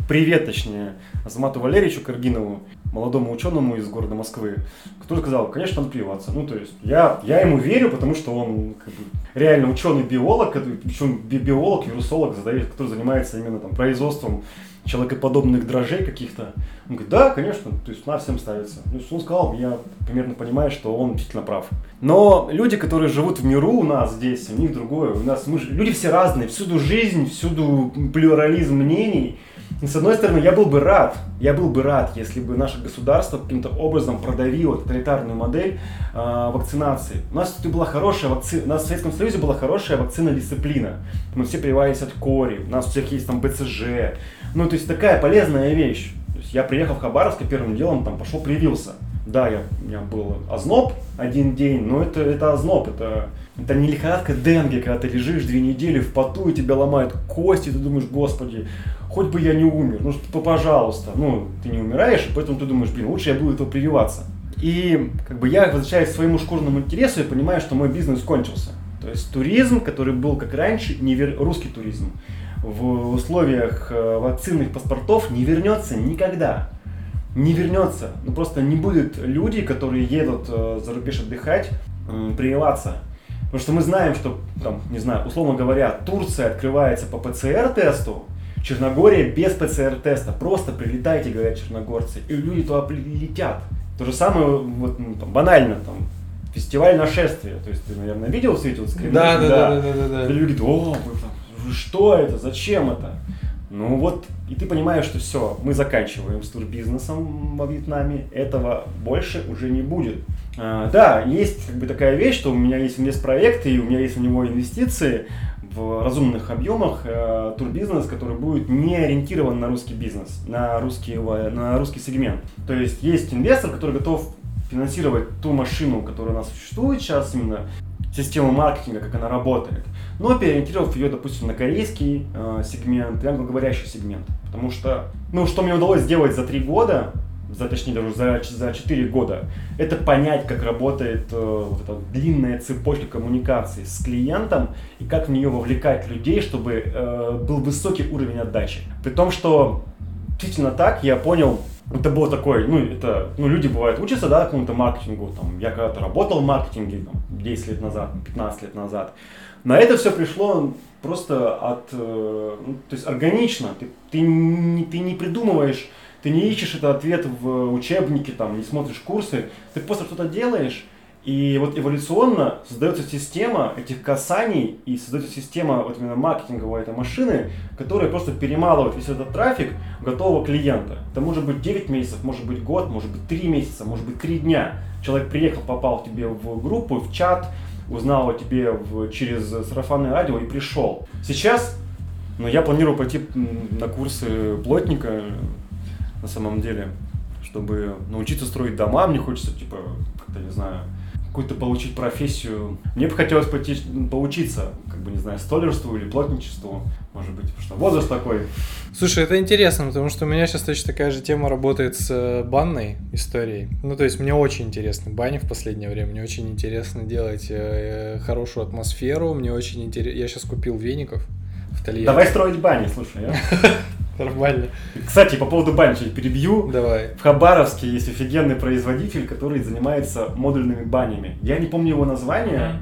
Speaker 2: привет, точнее, Азамату Валерьевичу Каргинову, молодому ученому из города Москвы, который сказал, конечно, надо прививаться. Ну, то есть, я, я ему верю, потому что он как бы, реально ученый-биолог, причем биолог, вирусолог, который занимается именно там, производством человекоподобных дрожжей каких-то. Он говорит, да, конечно, то есть на всем ставится. Есть он сказал, я примерно понимаю, что он действительно прав. Но люди, которые живут в миру у нас здесь, у них другое. У нас мы, люди все разные, всюду жизнь, всюду плюрализм мнений. И с одной стороны, я был бы рад, я был бы рад, если бы наше государство каким-то образом продавило тоталитарную модель э, вакцинации. У нас тут была хорошая вакцина, у нас в Советском Союзе была хорошая вакцина дисциплина. Мы все прививались от кори, у нас у всех есть там БЦЖ. Ну, то есть такая полезная вещь. То есть я приехал в Хабаровск и первым делом там пошел привился. Да, я, у меня был озноб один день, но это, это озноб, это, это не лихорадка денге, когда ты лежишь две недели в поту, и тебя ломают кости, и ты думаешь, господи, хоть бы я не умер, ну пожалуйста, ну, ты не умираешь, и поэтому ты думаешь, блин, лучше я буду этого прививаться. И как бы я возвращаюсь к своему шкурному интересу и понимаю, что мой бизнес кончился. То есть туризм, который был как раньше, не вер... русский туризм, в условиях э, вакцинных паспортов не вернется никогда. Не вернется. Ну просто не будет людей, которые едут э, за рубеж отдыхать, прививаться. Потому что мы знаем, что, там, не знаю, условно говоря, Турция открывается по ПЦР-тесту, Черногория без ПЦР-теста. Просто прилетайте, говорят черногорцы, и люди туда летят. То же самое, вот, ну, там, банально, там, фестиваль нашествия. То есть ты, наверное, видел все эти вот скрины?
Speaker 1: Да, да, да, да, да, да.
Speaker 2: Люди говорят, о, что это, зачем это? Ну вот, и ты понимаешь, что все, мы заканчиваем с турбизнесом во Вьетнаме, этого больше уже не будет. А, да, есть как бы такая вещь, что у меня есть инвестпроект, и у меня есть в него инвестиции, в разумных объемах э, турбизнес, который будет не ориентирован на русский бизнес, на русский, на русский сегмент. То есть есть инвестор, который готов финансировать ту машину, которая у нас существует сейчас, именно систему маркетинга, как она работает, но переориентировав ее, допустим, на корейский э, сегмент, англоговорящий сегмент. Потому что, ну, что мне удалось сделать за три года, за, точнее даже за, за 4 года, это понять, как работает э, вот эта длинная цепочка коммуникации с клиентом и как в нее вовлекать людей, чтобы э, был высокий уровень отдачи. При том, что действительно так, я понял, это было такое, ну, это, ну, люди бывают учатся, да, какому-то маркетингу, там, я когда-то работал в маркетинге, там, 10 лет назад, 15 лет назад. На это все пришло просто от, э, ну, то есть органично, ты, ты, не, ты не придумываешь, ты не ищешь этот ответ в учебнике, там, не смотришь курсы, ты просто что-то делаешь, и вот эволюционно создается система этих касаний и создается система вот именно маркетинговой этой машины, которая просто перемалывает весь этот трафик готового клиента. Это может быть 9 месяцев, может быть год, может быть 3 месяца, может быть 3 дня. Человек приехал, попал к тебе в группу, в чат, узнал о тебе в, через сарафанное радио и пришел. Сейчас ну, я планирую пойти на курсы плотника на самом деле, чтобы научиться строить дома. Мне хочется, типа, как-то, не знаю, какую-то получить профессию. Мне бы хотелось пойти, поучиться, как бы, не знаю, столерству или плотничеству, может быть, потому что возраст такой.
Speaker 1: Слушай, это интересно, потому что у меня сейчас точно такая же тема работает с э, банной историей. Ну, то есть мне очень интересно бани в последнее время, мне очень интересно делать э, хорошую атмосферу, мне очень интересно... Я сейчас купил веников Тольятти.
Speaker 2: Давай строить бани, слушай, а?
Speaker 1: Нормально.
Speaker 2: Кстати, по поводу бань чуть перебью.
Speaker 1: Давай.
Speaker 2: В Хабаровске есть офигенный производитель, который занимается модульными банями. Я не помню его название,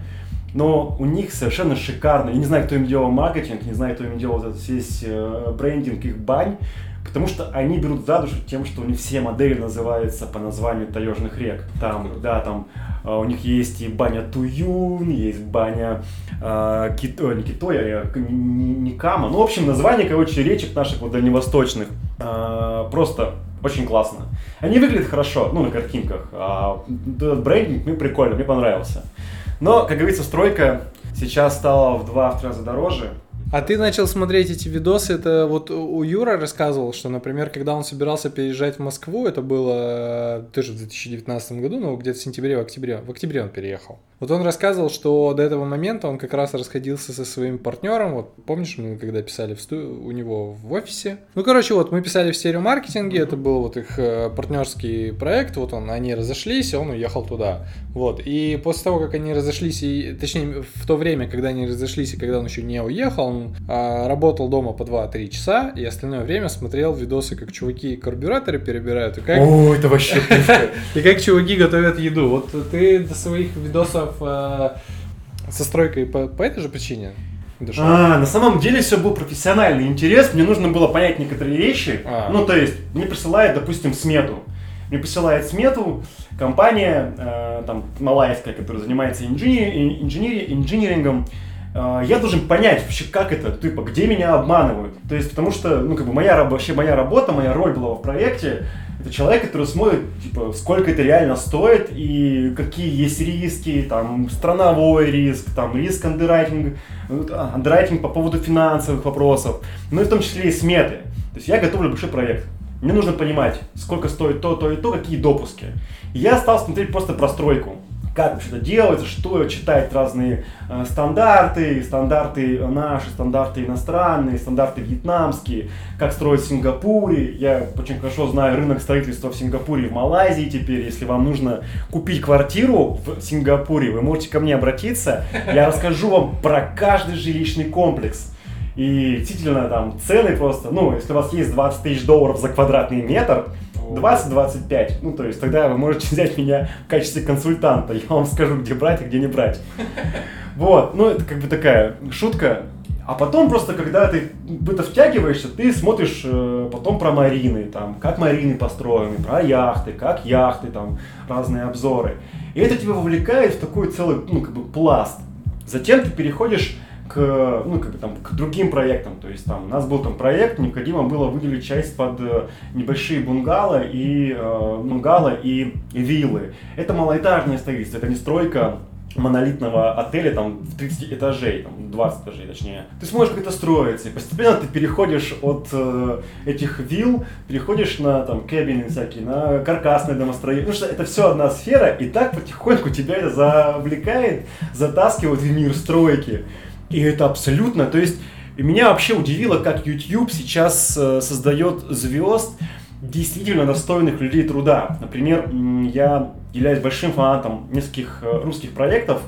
Speaker 2: но у них совершенно шикарно. Я не знаю, кто им делал маркетинг, не знаю, кто им делал этот весь э, брендинг их бань. Потому что они берут за душу тем, что у них все модели называются по названию таежных рек. Там, да, там а, у них есть и баня Туюн, есть баня э, Кито, не Китоя, а не, не Кама. Ну, в общем, название, короче, речек наших вот дальневосточных. Э, просто очень классно. Они выглядят хорошо, ну, на картинках. А этот брендинг мне прикольно, мне понравился. Но, как говорится, стройка сейчас стала в два-в раза дороже.
Speaker 1: А ты начал смотреть эти видосы, это вот у Юра рассказывал, что, например, когда он собирался переезжать в Москву, это было э, тоже в 2019 году, ну, где-то в сентябре, в октябре, в октябре он переехал. Вот он рассказывал, что до этого момента он как раз расходился со своим партнером, вот помнишь, мы когда писали в сту... у него в офисе? Ну, короче, вот мы писали в стереомаркетинге, это был вот их э, партнерский проект, вот он, они разошлись, он уехал туда. Вот, и после того, как они разошлись, и, точнее, в то время, когда они разошлись, и когда он еще не уехал, он а, работал дома по 2-3 часа, и остальное время смотрел видосы, как чуваки карбюраторы перебирают, и как...
Speaker 2: О, это вообще
Speaker 1: И как чуваки готовят еду. Вот ты до своих видосов э, со стройкой по, по этой же причине
Speaker 2: дошел? А, на самом деле все был профессиональный интерес, мне нужно было понять некоторые вещи. А. Ну, то есть, мне присылают, допустим, смету. Мне присылает смету компания, э, там, малайская, которая занимается инжини- инжини- инжинирингом, я должен понять вообще, как это, типа, где меня обманывают. То есть, потому что, ну, как бы, моя, вообще моя работа, моя роль была в проекте, это человек, который смотрит, типа, сколько это реально стоит и какие есть риски, там, страновой риск, там, риск андеррайтинг, андеррайтинг по поводу финансовых вопросов, ну и в том числе и сметы. То есть я готовлю большой проект. Мне нужно понимать, сколько стоит то, то и то, какие допуски. Я стал смотреть просто простройку как что-то делается, что читать разные э, стандарты, стандарты наши, стандарты иностранные, стандарты вьетнамские, как строить в Сингапуре. Я очень хорошо знаю рынок строительства в Сингапуре и в Малайзии теперь. Если вам нужно купить квартиру в Сингапуре, вы можете ко мне обратиться. Я расскажу вам про каждый жилищный комплекс. И действительно там цены просто, ну, если у вас есть 20 тысяч долларов за квадратный метр, 20-25. Ну, то есть тогда вы можете взять меня в качестве консультанта. Я вам скажу, где брать и где не брать. Вот, ну это как бы такая шутка. А потом просто, когда ты в это втягиваешься, ты смотришь э, потом про марины, там, как марины построены, про яхты, как яхты, там, разные обзоры. И это тебя вовлекает в такой целый, ну, как бы пласт. Затем ты переходишь к, ну, как бы, там, к другим проектам. То есть там у нас был там проект, необходимо было выделить часть под э, небольшие бунгало и, э, бунгало и виллы. Это малоэтажное строительство, это не стройка монолитного отеля там в 30 этажей, там 20 этажей точнее. Ты сможешь как-то строиться, и постепенно ты переходишь от э, этих вилл, переходишь на там кабины всякие, на каркасное домостроение, потому что это все одна сфера, и так потихоньку тебя это завлекает, затаскивает в мир стройки. И это абсолютно, то есть меня вообще удивило, как YouTube сейчас э, создает звезд, действительно достойных людей труда. Например, я являюсь большим фанатом нескольких э, русских проектов,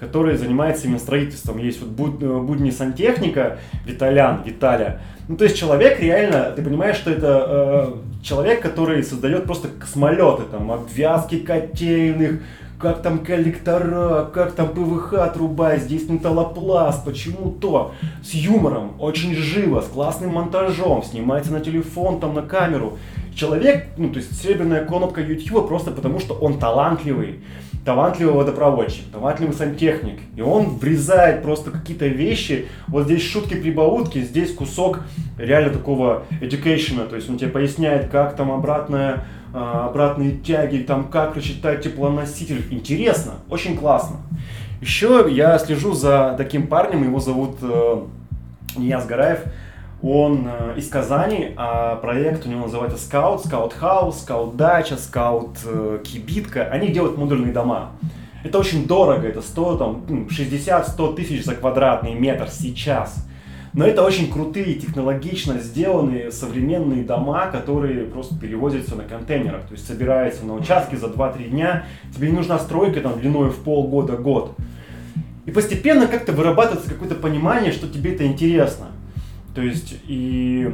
Speaker 2: которые занимаются именно строительством. Есть вот э, будни сантехника, Виталян, Виталя, Ну, то есть человек реально, ты понимаешь, что это э, человек, который создает просто космолеты, там, обвязки котельных, как там коллектора, как там ПВХ труба, здесь металлопласт, почему то. С юмором, очень живо, с классным монтажом, снимается на телефон, там, на камеру. Человек, ну, то есть серебряная кнопка YouTube просто потому, что он талантливый талантливый водопроводчик, талантливый сантехник. И он врезает просто какие-то вещи. Вот здесь шутки-прибаутки, здесь кусок реально такого education. То есть он тебе поясняет, как там обратная, обратные тяги, там как рассчитать теплоноситель. Интересно, очень классно. Еще я слежу за таким парнем, его зовут э, Нияз Гараев. Он э, из Казани, а проект у него называется Scout, Scout House, Scout Дача, Scout э, Кибитка. Они делают модульные дома. Это очень дорого, это 100, там, 60-100 ну, тысяч за квадратный метр сейчас. Но это очень крутые, технологично сделанные современные дома, которые просто перевозятся на контейнерах. То есть собираются на участке за 2-3 дня. Тебе не нужна стройка там длиной в полгода-год. И постепенно как-то вырабатывается какое-то понимание, что тебе это интересно. То есть, и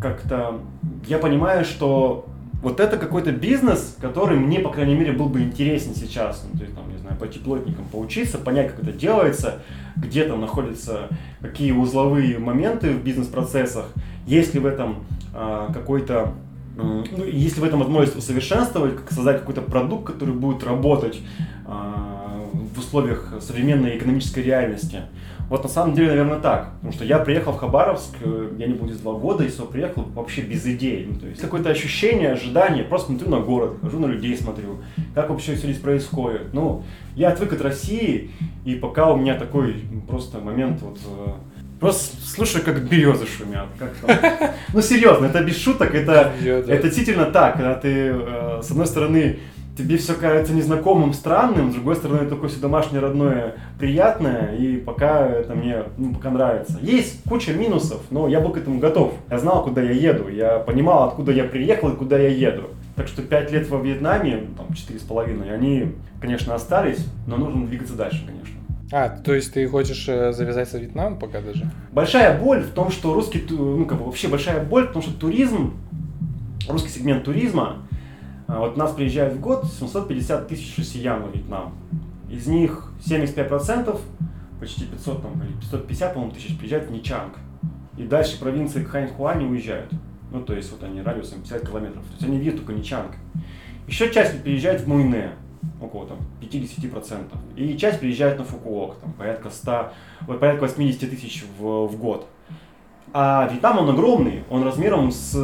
Speaker 2: как-то я понимаю, что вот это какой-то бизнес, который мне, по крайней мере, был бы интересен сейчас. Ну, то есть, там, не знаю, пойти плотником поучиться, понять, как это делается, где там находятся какие узловые моменты в бизнес-процессах, есть ли в этом а, какой-то ну, есть ли в этом возможность усовершенствовать, как создать какой-то продукт, который будет работать а, в условиях современной экономической реальности. Вот на самом деле, наверное, так. Потому что я приехал в Хабаровск, э, я не буду здесь два года, и все приехал вообще без идей. Ну, то есть какое-то ощущение, ожидание, просто смотрю на город, хожу на людей, смотрю, как вообще все здесь происходит. Ну, я отвык от России, и пока у меня такой просто момент вот э, Просто слушай, как березы шумят. Как там. Ну, серьезно, это без шуток, это, это действительно так, когда ты, э, с одной стороны, тебе все кажется незнакомым, странным, с другой стороны, такое все домашнее, родное, приятное, и пока это мне, ну, пока нравится. Есть куча минусов, но я был к этому готов. Я знал, куда я еду, я понимал, откуда я приехал и куда я еду. Так что пять лет во Вьетнаме, там, четыре с половиной, они, конечно, остались, но нужно двигаться дальше, конечно.
Speaker 3: А, то есть ты хочешь э, завязать со Вьетнамом пока даже?
Speaker 2: Большая боль в том, что русский, ну, как бы вообще большая боль в том, что туризм, русский сегмент туризма, вот у нас приезжает в год 750 тысяч россиян в Вьетнам. Из них 75%, почти 500 там, или 550, по-моему, тысяч приезжают в Ничанг. И дальше провинции Ханьхуа не уезжают. Ну, то есть вот они радиусом 50 километров. То есть они видят только Ничанг. Еще часть приезжает в Муйне, около там 50%. И часть приезжает на Фукуок, там порядка 100, порядка 80 тысяч в, в год. А Вьетнам он огромный, он размером с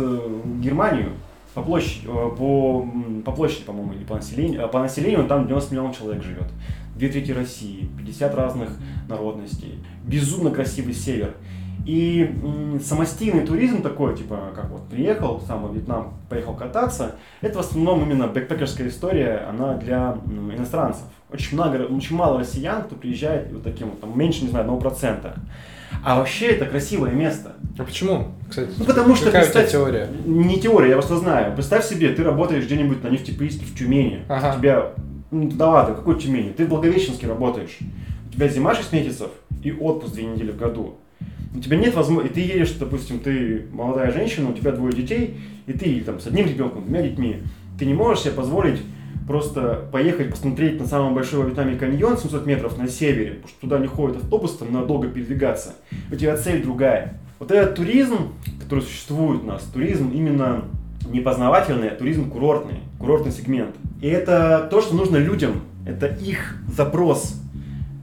Speaker 2: Германию по площади, э, по, по площади, по-моему, или по населению, э, по населению там 90 миллионов человек живет. Две трети России, 50 разных народностей. Безумно красивый север. И самостийный туризм такой, типа, как вот приехал сам во Вьетнам, поехал кататься, это в основном именно бэкпекерская история, она для м, иностранцев. Очень много, очень мало россиян, кто приезжает вот таким вот, там, меньше, не знаю, 1%. А вообще это красивое место.
Speaker 3: А почему, кстати?
Speaker 2: Ну, потому что,
Speaker 3: Какая представь, у тебя теория?
Speaker 2: Не теория, я просто знаю. Представь себе, ты работаешь где-нибудь на нефтеприиске в Тюмени. Ага. У тебя, ну да ладно, какой Тюмени? Ты в Благовещенске работаешь. У тебя зима 6 месяцев и отпуск 2 недели в году. У тебя нет возможности, и ты едешь, допустим, ты молодая женщина, у тебя двое детей, и ты там с одним ребенком, двумя детьми, ты не можешь себе позволить просто поехать посмотреть на самый большой во Вьетнаме каньон 700 метров на севере, потому что туда не ходит автобус, там надо долго передвигаться. У тебя цель другая. Вот этот туризм, который существует у нас, туризм именно не познавательный, а туризм курортный, курортный сегмент. И это то, что нужно людям, это их запрос.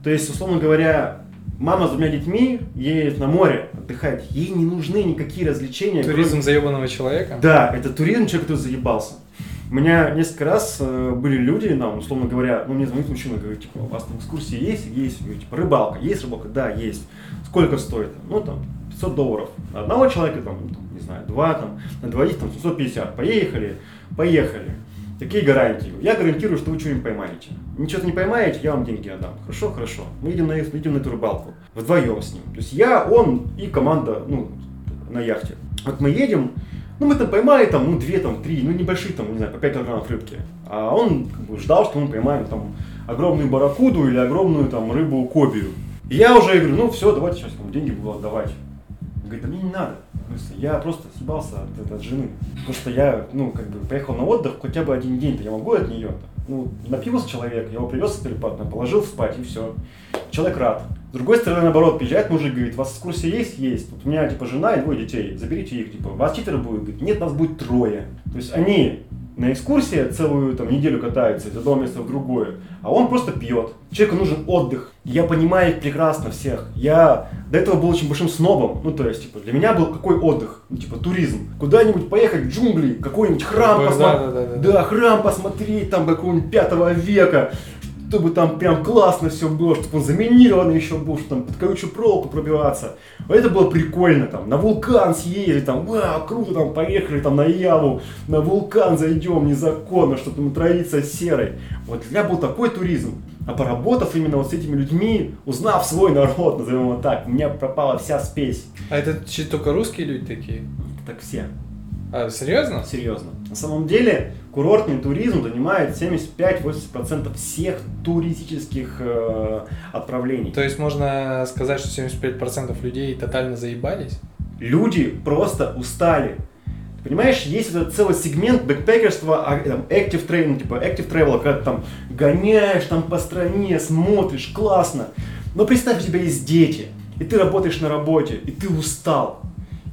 Speaker 2: То есть, условно говоря, мама с двумя детьми едет на море отдыхать, ей не нужны никакие развлечения.
Speaker 3: Туризм кроме... заебанного человека?
Speaker 2: Да, это туризм человека, который заебался. У меня несколько раз э, были люди, нам, условно говоря, ну, мне звонит мужчина, говорит, типа, у вас там экскурсии есть? Есть. Говорю, типа, рыбалка. Есть рыбалка? Да, есть. Сколько стоит? Ну, там, 500 долларов. На одного человека, там, не знаю, два, там, на двоих, там, 750. Поехали, поехали. Какие гарантии? Я гарантирую, что вы что-нибудь поймаете. Ничего не поймаете, я вам деньги отдам. Хорошо, хорошо. Мы идем на, идем на эту рыбалку. Вдвоем с ним. То есть я, он и команда, ну, на яхте. Вот мы едем, ну, мы там поймали, там, ну, две, там, три, ну, небольшие, там, не знаю, по 5 килограммов рыбки. А он как бы, ждал, что мы поймаем, там, огромную барракуду или огромную, там, рыбу кобию. И я уже говорю, ну, все, давайте сейчас там деньги буду отдавать. говорит, да мне не надо. Я просто съебался от, от жены. Что я, ну, как бы, поехал на отдых хотя бы один день-то я могу от нее. Ну, напился человек, его привез телепатно, положил спать и все. Человек рад. С другой стороны, наоборот, приезжает мужик, говорит, вас экскурсия есть? Есть. Вот у меня, типа, жена и двое детей, заберите их, типа, вас четверо будет? Говорит, нет, нас будет трое. То есть они на экскурсии целую там неделю катаются из одного места в другое, а он просто пьет. Человеку нужен отдых. Я понимаю их прекрасно всех. Я до этого был очень большим снобом. Ну, то есть, типа, для меня был какой отдых? Ну, типа, туризм. Куда-нибудь поехать в джунгли, какой-нибудь храм
Speaker 3: Да,
Speaker 2: посмотреть.
Speaker 3: да, да, да.
Speaker 2: Да, храм посмотреть, там, какого-нибудь пятого века. Чтобы там прям классно все было, чтобы он заминированный еще был, чтобы там под колючую проволоку пробиваться. Вот это было прикольно, там, на вулкан съездили, там, вау, круто, там, поехали, там, на Яву, на вулкан зайдем незаконно, чтобы там троиться серой. Вот для меня был такой туризм. А поработав именно вот с этими людьми, узнав свой народ, назовем его так, у меня пропала вся спесь.
Speaker 3: А это только русские люди такие?
Speaker 2: Так все.
Speaker 3: А, серьезно?
Speaker 2: Серьезно. На самом деле, курортный туризм занимает 75-80% всех туристических э, отправлений.
Speaker 3: То есть можно сказать, что 75% людей тотально заебались?
Speaker 2: Люди просто устали. Ты понимаешь, есть этот целый сегмент бэкпекерства, а, там, active ну, типа active travel, когда ты там гоняешь там по стране, смотришь, классно. Но представь, у тебя есть дети, и ты работаешь на работе, и ты устал.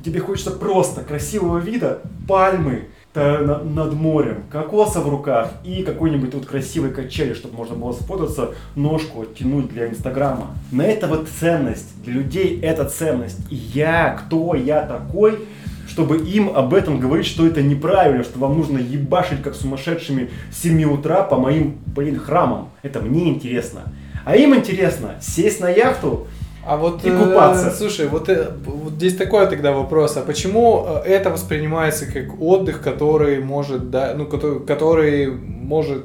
Speaker 2: Тебе хочется просто красивого вида, пальмы та- на- над морем, кокоса в руках и какой-нибудь вот красивой качели, чтобы можно было сфотаться, ножку оттянуть для инстаграма. На это вот ценность. Для людей это ценность. Я, кто я такой, чтобы им об этом говорить, что это неправильно, что вам нужно ебашить как сумасшедшими с 7 утра по моим, блин, храмам. Это мне интересно. А им интересно сесть на яхту,
Speaker 3: А вот,
Speaker 2: И
Speaker 3: э,
Speaker 2: купаться.
Speaker 3: слушай, вот, э, вот здесь такой тогда вопрос, а почему э, это воспринимается как отдых, который может, да, ну, который, который может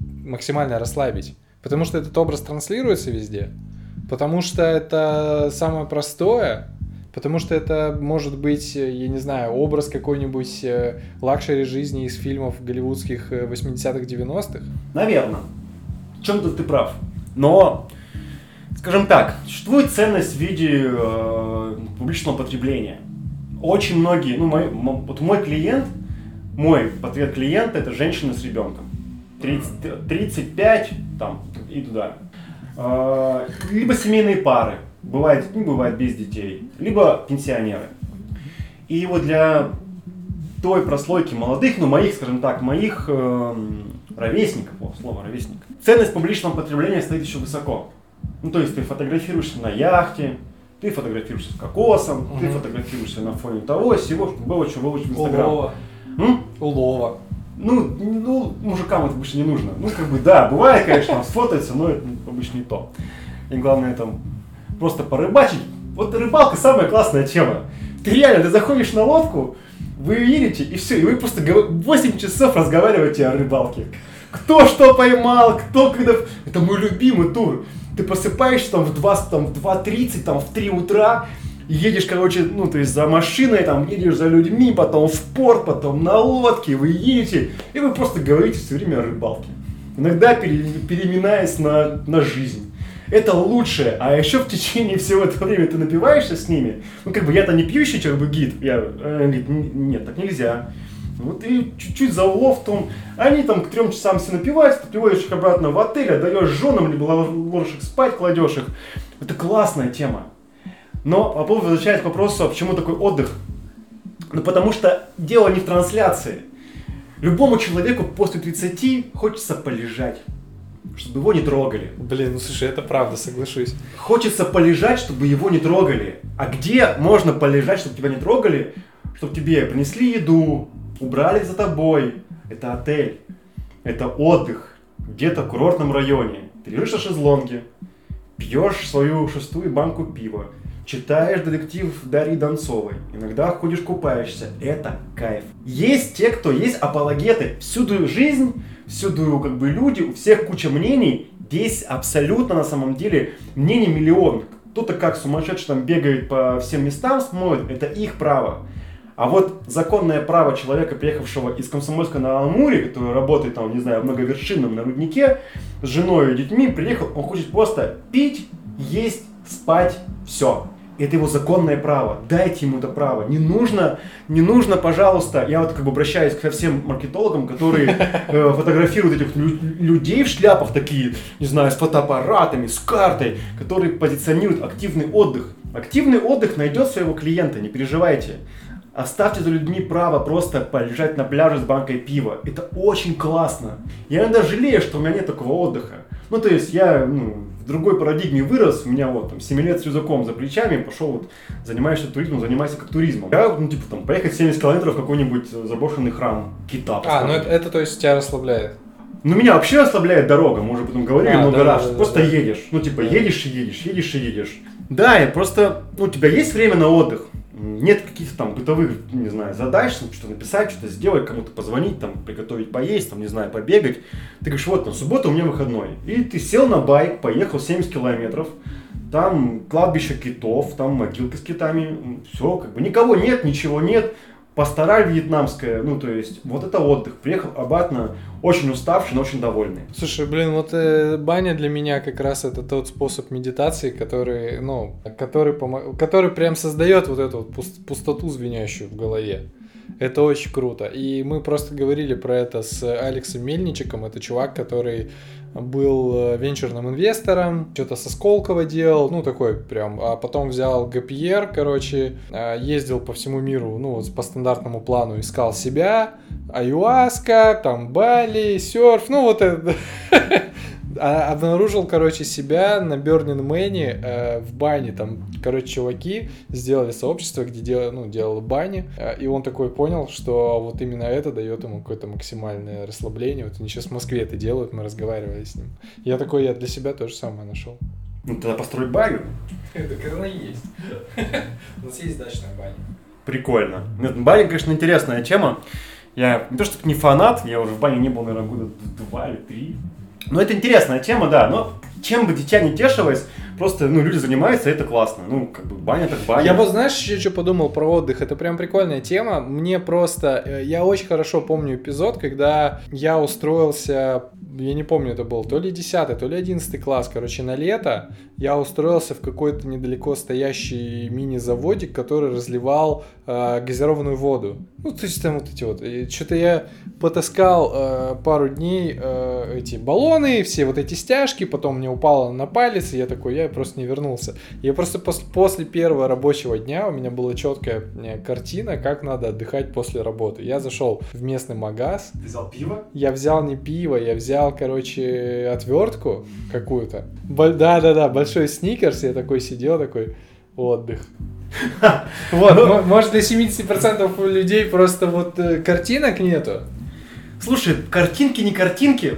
Speaker 3: максимально расслабить? Потому что этот образ транслируется везде, потому что это самое простое, потому что это может быть, э, я не знаю, образ какой-нибудь э, luxury жизни из фильмов голливудских э, 80-х, 90-х.
Speaker 2: Наверное. В чем-то ты прав. Но, скажем так, существует ценность в виде э, публичного потребления. Очень многие, ну, мой, вот мой клиент, мой портрет клиента это женщина с ребенком. 30, 35 там, и туда. Э, либо семейные пары, бывает, ну, бывает без детей, либо пенсионеры. И вот для той прослойки молодых, ну, моих, скажем так, моих эм, ровесников, о, слово ровесник, ценность публичного потребления стоит еще высоко. Ну, то есть ты фотографируешься на яхте, ты фотографируешься с кокосом, ты
Speaker 3: Мгм.
Speaker 2: фотографируешься на фоне того, всего, чтобы было что выложить в Инстаграм.
Speaker 3: Улова.
Speaker 2: М?
Speaker 3: Улова.
Speaker 2: Ну, ну, мужикам это обычно не нужно. Ну, как бы, да, бывает, конечно, сфотаться, но это обычно не то. И главное там просто порыбачить. Вот рыбалка самая классная тема. Ты реально, ты заходишь на лодку, вы едете, и все, и вы просто гов- 8 часов разговариваете о рыбалке. Кто что поймал, кто когда... Это мой любимый тур. Ты просыпаешься там в 2, там, в 2.30, там в 3 утра, едешь, короче, ну, то есть за машиной, там, едешь за людьми, потом в порт, потом на лодке, вы едете, и вы просто говорите все время о рыбалке. Иногда пере- переминаясь на, на жизнь. Это лучшее, а еще в течение всего этого времени ты напиваешься с ними. Ну, как бы я-то не пьющий как бы гид. Я, э, говорит, «Н- нет, так нельзя. Вот и чуть-чуть за улов-том. Они там к трем часам все напиваются, ты приводишь их обратно в отель, отдаешь женам, либо ложишь их спать, кладешь их. Это классная тема. Но по поводу возвращаясь к вопросу, а почему такой отдых? Ну, потому что дело не в трансляции. Любому человеку после 30 хочется полежать, чтобы его не трогали.
Speaker 3: Блин, ну слушай, это правда, соглашусь.
Speaker 2: Хочется полежать, чтобы его не трогали. А где можно полежать, чтобы тебя не трогали? Чтобы тебе принесли еду, убрали за тобой. Это отель. Это отдых. Где-то в курортном районе. Ты лежишь на шезлонге, пьешь свою шестую банку пива, читаешь детектив Дарьи Донцовой, иногда ходишь купаешься. Это кайф. Есть те, кто есть апологеты. Всюду жизнь, всюду как бы люди, у всех куча мнений. Здесь абсолютно на самом деле мнений миллион. Кто-то как сумасшедший там бегает по всем местам, смотрит, это их право. А вот законное право человека, приехавшего из Комсомольска на Амуре, который работает там, не знаю, многовершинном на руднике, с женой и детьми, приехал, он хочет просто пить, есть, спать, все. Это его законное право. Дайте ему это право. Не нужно, не нужно, пожалуйста. Я вот как бы обращаюсь ко всем маркетологам, которые э, фотографируют этих лю- людей в шляпах такие, не знаю, с фотоаппаратами, с картой, которые позиционируют активный отдых. Активный отдых найдет своего клиента, не переживайте. Оставьте за людьми право просто полежать на пляже с банкой пива. Это очень классно. Я иногда жалею, что у меня нет такого отдыха. Ну, то есть я ну, в другой парадигме вырос, у меня вот там 7 лет с рюкзаком за плечами, пошел вот, занимаешься туризмом, занимайся как туризмом. Я, ну, типа, там, поехать 70 километров в какой-нибудь заброшенный храм кита.
Speaker 1: А, ну это, это, то есть тебя расслабляет.
Speaker 2: Ну, меня вообще ослабляет дорога, мы уже потом говорили
Speaker 1: А,
Speaker 2: много
Speaker 1: да,
Speaker 2: раз,
Speaker 1: да,
Speaker 2: просто
Speaker 1: да.
Speaker 2: едешь. Ну, типа, едешь и едешь, едешь и едешь. Да, и просто, ну, у тебя есть время на отдых. Нет каких-то там бытовых, не знаю, задач, что написать, что-то сделать, кому-то позвонить, там, приготовить поесть, там, не знаю, побегать. Ты говоришь, вот, там, суббота у меня выходной. И ты сел на байк, поехал 70 километров, там кладбище китов, там могилка с китами, все, как бы никого нет, ничего нет. Пастораль вьетнамская, ну, то есть, вот это отдых. Приехал обратно очень уставший, но очень довольный.
Speaker 1: Слушай, блин, вот э, баня для меня как раз это тот способ медитации, который, ну, который, помо- который прям создает вот эту вот пус- пустоту звенящую в голове. Это очень круто. И мы просто говорили про это с Алексом Мельничиком. Это чувак, который был э, венчурным инвестором, что-то со Сколково делал, ну такой прям, а потом взял ГПР, короче, э, ездил по всему миру, ну вот по стандартному плану искал себя, аюаска, там Бали, серф, ну вот это. А- Обнаружил, короче, себя на Burning Мэне э, в бане. Там, короче, чуваки сделали сообщество, где дел, ну, делал бани. Э, и он такой понял, что вот именно это дает ему какое-то максимальное расслабление. Вот они сейчас в Москве это делают, мы разговаривали с ним. Я такой, я для себя то же самое нашел.
Speaker 2: Ну, тогда построй баню.
Speaker 1: Это она есть. У нас есть дачная баня.
Speaker 2: Прикольно. Нет, баня, конечно, интересная тема. Я не то, что не фанат, я уже в бане не был, наверное, года два или три. Но это интересная тема, да. Но чем бы дитя не тешилось, просто, ну, люди занимаются, и это классно. Ну, как бы баня так баня.
Speaker 1: Я вот, знаешь, еще что подумал про отдых? Это прям прикольная тема. Мне просто... э, Я очень хорошо помню эпизод, когда я устроился... Я не помню, это был то ли 10 то ли 11 класс, короче, на лето. Я устроился в какой-то недалеко стоящий мини-заводик, который разливал э, газированную воду. Ну, то есть там вот эти вот... Что-то я потаскал э, пару дней э, эти баллоны, все вот эти стяжки, потом мне упало на палец, и я такой, я просто не вернулся. Я просто пос- после первого рабочего дня у меня была четкая э, картина, как надо отдыхать после работы. Я зашел в местный магаз,
Speaker 2: Ты взял пиво?
Speaker 1: я взял не пиво, я взял, короче, отвертку какую-то. Да-да-да, большой сникерс, я такой сидел, такой, отдых. Вот, мо- может для 70% людей просто вот э, картинок нету.
Speaker 2: Слушай, картинки, не картинки.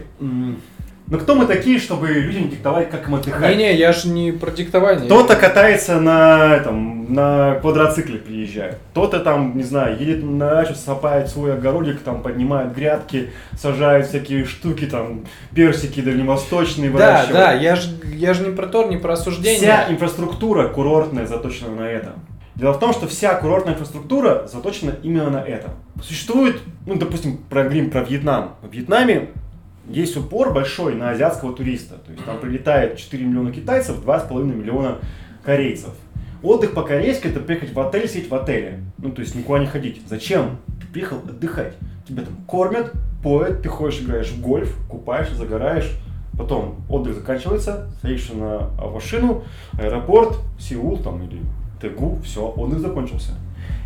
Speaker 2: Но кто мы такие, чтобы людям диктовать, как им отдыхать?
Speaker 1: Не-не, я же не про диктование.
Speaker 2: Кто-то катается на, этом, на квадроцикле приезжает. Кто-то там, не знаю, едет на дачу, сапает свой огородик, там поднимает грядки, сажает всякие штуки, там персики дальневосточные
Speaker 1: Да,
Speaker 2: выращивает.
Speaker 1: да, я же я ж не про то, не про осуждение.
Speaker 2: Вся инфраструктура курортная заточена на это. Дело в том, что вся курортная инфраструктура заточена именно на это. Существует, ну, допустим, проговорим про Вьетнам. В Вьетнаме есть упор большой на азиатского туриста. То есть там прилетает 4 миллиона китайцев, 2,5 миллиона корейцев. Отдых по-корейски это приехать в отель, сидеть в отеле. Ну, то есть никуда не ходить. Зачем? Ты приехал отдыхать. Тебя там кормят, поят, ты ходишь, играешь в гольф, купаешься, загораешь. Потом отдых заканчивается, садишься на машину, аэропорт, Сеул там или Тегу, все, отдых закончился.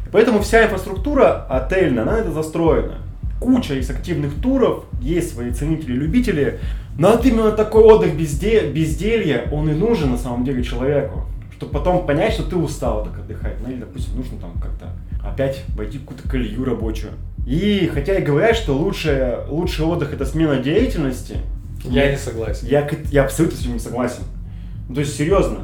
Speaker 2: И поэтому вся инфраструктура отельная, она это застроена. Куча из активных туров, есть свои ценители-любители, но вот именно такой отдых безде- безделья, он и нужен на самом деле человеку. Чтобы потом понять, что ты устал так отдыхать. Ну или, допустим, нужно там как-то опять войти в какую-то колею рабочую. И хотя и говорят, что лучшее, лучший отдых это смена деятельности,
Speaker 1: Я не согласен.
Speaker 2: я, я абсолютно с этим не согласен. Ну, то есть, серьезно,